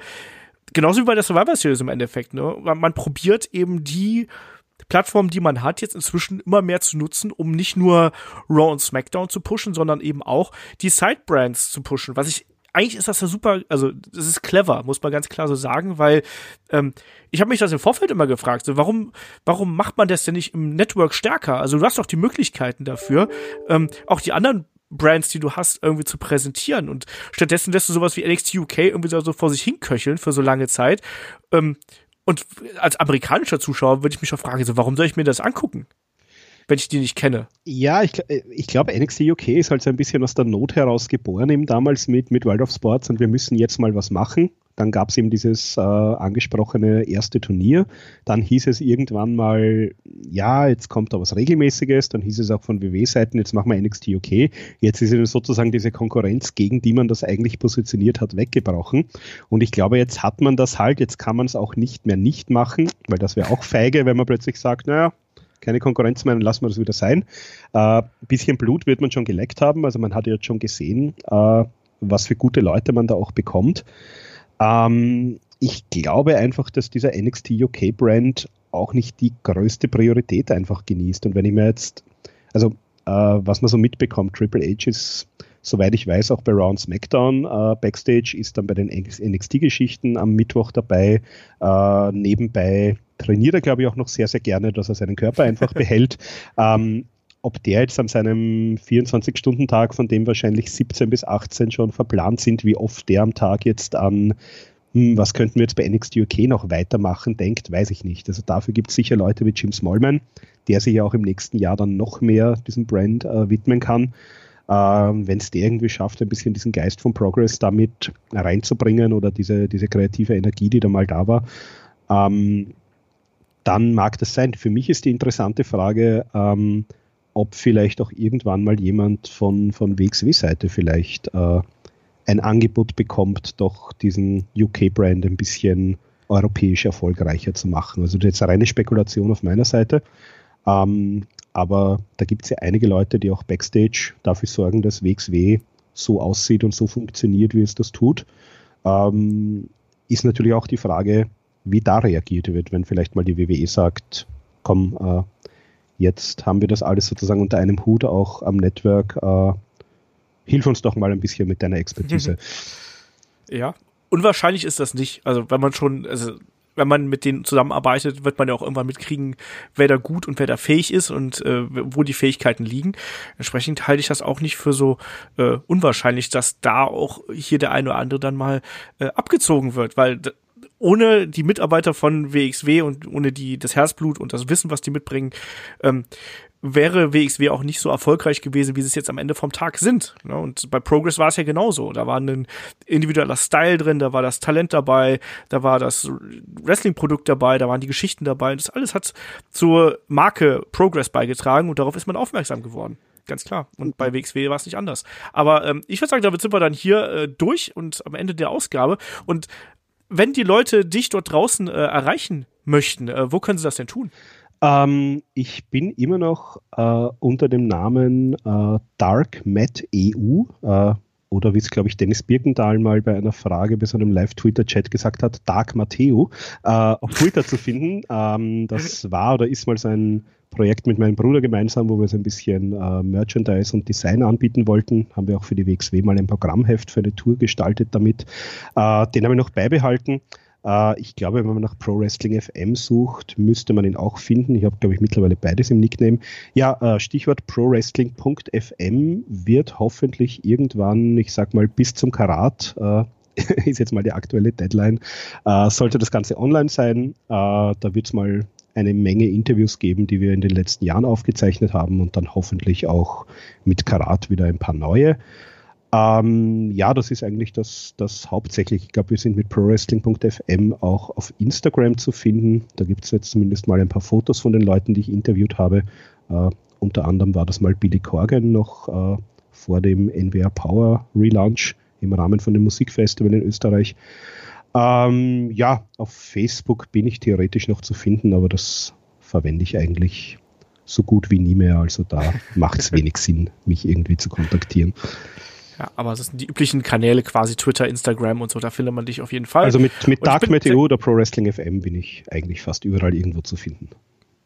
genauso wie bei der Survivor Series im Endeffekt, ne, man probiert eben die Plattform, die man hat, jetzt inzwischen immer mehr zu nutzen, um nicht nur Raw und SmackDown zu pushen, sondern eben auch die Sidebrands zu pushen. Was ich eigentlich ist das ja super, also das ist clever, muss man ganz klar so sagen, weil ähm, ich habe mich das im Vorfeld immer gefragt, so warum, warum macht man das denn nicht im Network stärker? Also du hast doch die Möglichkeiten dafür, ähm, auch die anderen Brands, die du hast, irgendwie zu präsentieren. Und stattdessen lässt du sowas wie NXT UK irgendwie so vor sich hinköcheln für so lange Zeit. Ähm, und als amerikanischer Zuschauer würde ich mich schon fragen, so, warum soll ich mir das angucken? Wenn ich die nicht kenne. Ja, ich, äh, ich glaube, NXT UK ist halt so ein bisschen aus der Not heraus geboren, eben damals mit, mit World of Sports und wir müssen jetzt mal was machen. Dann gab es eben dieses äh, angesprochene erste Turnier. Dann hieß es irgendwann mal, ja, jetzt kommt da was Regelmäßiges. Dann hieß es auch von WW-Seiten, jetzt machen wir NXT UK. Jetzt ist sozusagen diese Konkurrenz, gegen die man das eigentlich positioniert hat, weggebrochen. Und ich glaube, jetzt hat man das halt. Jetzt kann man es auch nicht mehr nicht machen, weil das wäre auch feige, wenn man plötzlich sagt, naja, keine Konkurrenz mehr, dann lassen wir das wieder sein. Äh, ein bisschen Blut wird man schon geleckt haben, also man hat jetzt schon gesehen, äh, was für gute Leute man da auch bekommt. Ähm, ich glaube einfach, dass dieser NXT UK Brand auch nicht die größte Priorität einfach genießt. Und wenn ich mir jetzt, also äh, was man so mitbekommt, Triple H ist, soweit ich weiß, auch bei Round SmackDown äh, Backstage, ist dann bei den NXT-Geschichten am Mittwoch dabei. Äh, nebenbei trainiert er, glaube ich, auch noch sehr, sehr gerne, dass er seinen Körper einfach behält. Ähm, ob der jetzt an seinem 24-Stunden-Tag, von dem wahrscheinlich 17 bis 18 schon verplant sind, wie oft der am Tag jetzt an, hm, was könnten wir jetzt bei NXT UK noch weitermachen, denkt, weiß ich nicht. Also dafür gibt es sicher Leute wie Jim Smallman, der sich ja auch im nächsten Jahr dann noch mehr diesem Brand äh, widmen kann. Ähm, Wenn es der irgendwie schafft, ein bisschen diesen Geist von Progress damit reinzubringen oder diese, diese kreative Energie, die da mal da war, ähm, dann mag das sein. Für mich ist die interessante Frage, ähm, ob vielleicht auch irgendwann mal jemand von, von WXW-Seite vielleicht äh, ein Angebot bekommt, doch diesen UK-Brand ein bisschen europäisch erfolgreicher zu machen. Also jetzt eine reine Spekulation auf meiner Seite. Ähm, aber da gibt es ja einige Leute, die auch backstage dafür sorgen, dass WXW so aussieht und so funktioniert, wie es das tut. Ähm, ist natürlich auch die Frage, wie da reagiert wird, wenn vielleicht mal die WWE sagt, komm, äh, jetzt haben wir das alles sozusagen unter einem Hut auch am Network, äh, hilf uns doch mal ein bisschen mit deiner Expertise. Ja, unwahrscheinlich ist das nicht. Also wenn man schon, also wenn man mit denen zusammenarbeitet, wird man ja auch irgendwann mitkriegen, wer da gut und wer da fähig ist und äh, wo die Fähigkeiten liegen. Entsprechend halte ich das auch nicht für so äh, unwahrscheinlich, dass da auch hier der eine oder andere dann mal äh, abgezogen wird, weil ohne die Mitarbeiter von WXW und ohne die das Herzblut und das Wissen, was die mitbringen, ähm, wäre WXW auch nicht so erfolgreich gewesen, wie sie es jetzt am Ende vom Tag sind. Ne? Und bei Progress war es ja genauso. Da war ein individueller Style drin, da war das Talent dabei, da war das Wrestling-Produkt dabei, da waren die Geschichten dabei. Und das alles hat zur Marke Progress beigetragen und darauf ist man aufmerksam geworden. Ganz klar. Und bei WXW war es nicht anders. Aber ähm, ich würde sagen, damit sind wir dann hier äh, durch und am Ende der Ausgabe. Und wenn die Leute dich dort draußen äh, erreichen möchten, äh, wo können sie das denn tun? Ähm, ich bin immer noch äh, unter dem Namen äh, DarkMatEU äh, oder wie es, glaube ich, Dennis Birkendahl mal bei einer Frage bei so einem Live-Twitter-Chat gesagt hat, Dark Matteo äh, auf Twitter zu finden. Ähm, das war oder ist mal so ein Projekt mit meinem Bruder gemeinsam, wo wir so ein bisschen äh, Merchandise und Design anbieten wollten. Haben wir auch für die WXW mal ein Programmheft für eine Tour gestaltet damit. Äh, den habe ich noch beibehalten. Äh, ich glaube, wenn man nach Pro Wrestling FM sucht, müsste man ihn auch finden. Ich habe, glaube ich, mittlerweile beides im Nickname. Ja, äh, Stichwort prowrestling.fm wird hoffentlich irgendwann, ich sag mal, bis zum Karat äh, ist jetzt mal die aktuelle Deadline, äh, sollte das Ganze online sein. Äh, da wird es mal eine Menge Interviews geben, die wir in den letzten Jahren aufgezeichnet haben und dann hoffentlich auch mit Karat wieder ein paar neue. Ähm, ja, das ist eigentlich das, das hauptsächlich. Ich glaube, wir sind mit prowrestling.fm auch auf Instagram zu finden. Da gibt es jetzt zumindest mal ein paar Fotos von den Leuten, die ich interviewt habe. Äh, unter anderem war das mal Billy Corgan noch äh, vor dem NWR Power Relaunch im Rahmen von dem Musikfestival in Österreich. Ähm, ja, auf Facebook bin ich theoretisch noch zu finden, aber das verwende ich eigentlich so gut wie nie mehr. Also da macht es wenig Sinn, mich irgendwie zu kontaktieren. Ja, aber das sind die üblichen Kanäle quasi Twitter, Instagram und so, da findet man dich auf jeden Fall. Also mit, mit Dark Meteo oder Pro Wrestling FM bin ich eigentlich fast überall irgendwo zu finden.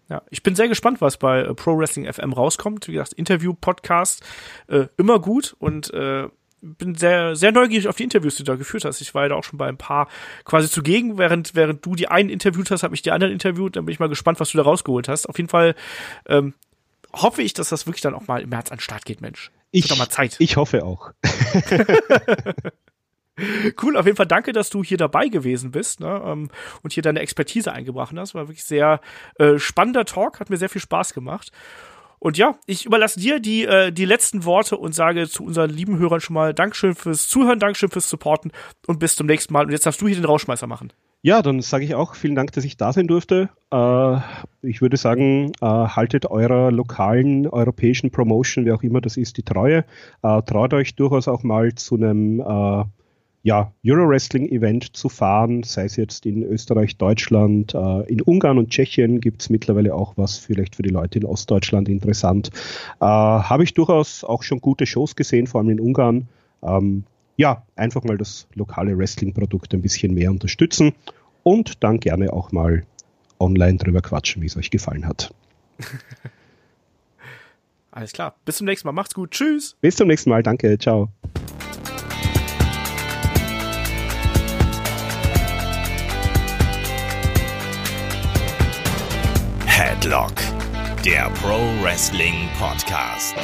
Ja, ich bin sehr gespannt, was bei äh, Pro Wrestling FM rauskommt. Wie gesagt, Interview-Podcast, äh, immer gut und äh, bin sehr, sehr neugierig auf die Interviews, die du da geführt hast. Ich war ja da auch schon bei ein paar quasi zugegen. Während, während du die einen interviewt hast, habe ich die anderen interviewt. Dann bin ich mal gespannt, was du da rausgeholt hast. Auf jeden Fall ähm, hoffe ich, dass das wirklich dann auch mal im März an den Start geht, Mensch. Ich, mal Zeit. ich hoffe auch. Cool, auf jeden Fall danke, dass du hier dabei gewesen bist ne, ähm, und hier deine Expertise eingebracht hast. War wirklich sehr äh, spannender Talk, hat mir sehr viel Spaß gemacht. Und ja, ich überlasse dir die, äh, die letzten Worte und sage zu unseren lieben Hörern schon mal Dankeschön fürs Zuhören, Dankeschön fürs Supporten und bis zum nächsten Mal. Und jetzt darfst du hier den Rauschmeißer machen. Ja, dann sage ich auch vielen Dank, dass ich da sein durfte. Äh, ich würde sagen, äh, haltet eurer lokalen europäischen Promotion, wie auch immer das ist, die Treue. Äh, traut euch durchaus auch mal zu einem ja, Euro-Wrestling-Event zu fahren, sei es jetzt in Österreich, Deutschland, in Ungarn und Tschechien gibt es mittlerweile auch was vielleicht für die Leute in Ostdeutschland interessant. Habe ich durchaus auch schon gute Shows gesehen, vor allem in Ungarn. Ähm, ja, einfach mal das lokale Wrestling-Produkt ein bisschen mehr unterstützen und dann gerne auch mal online drüber quatschen, wie es euch gefallen hat. Alles klar. Bis zum nächsten Mal. Macht's gut. Tschüss. Bis zum nächsten Mal. Danke. Ciao. Headlock, der Pro Wrestling Podcast.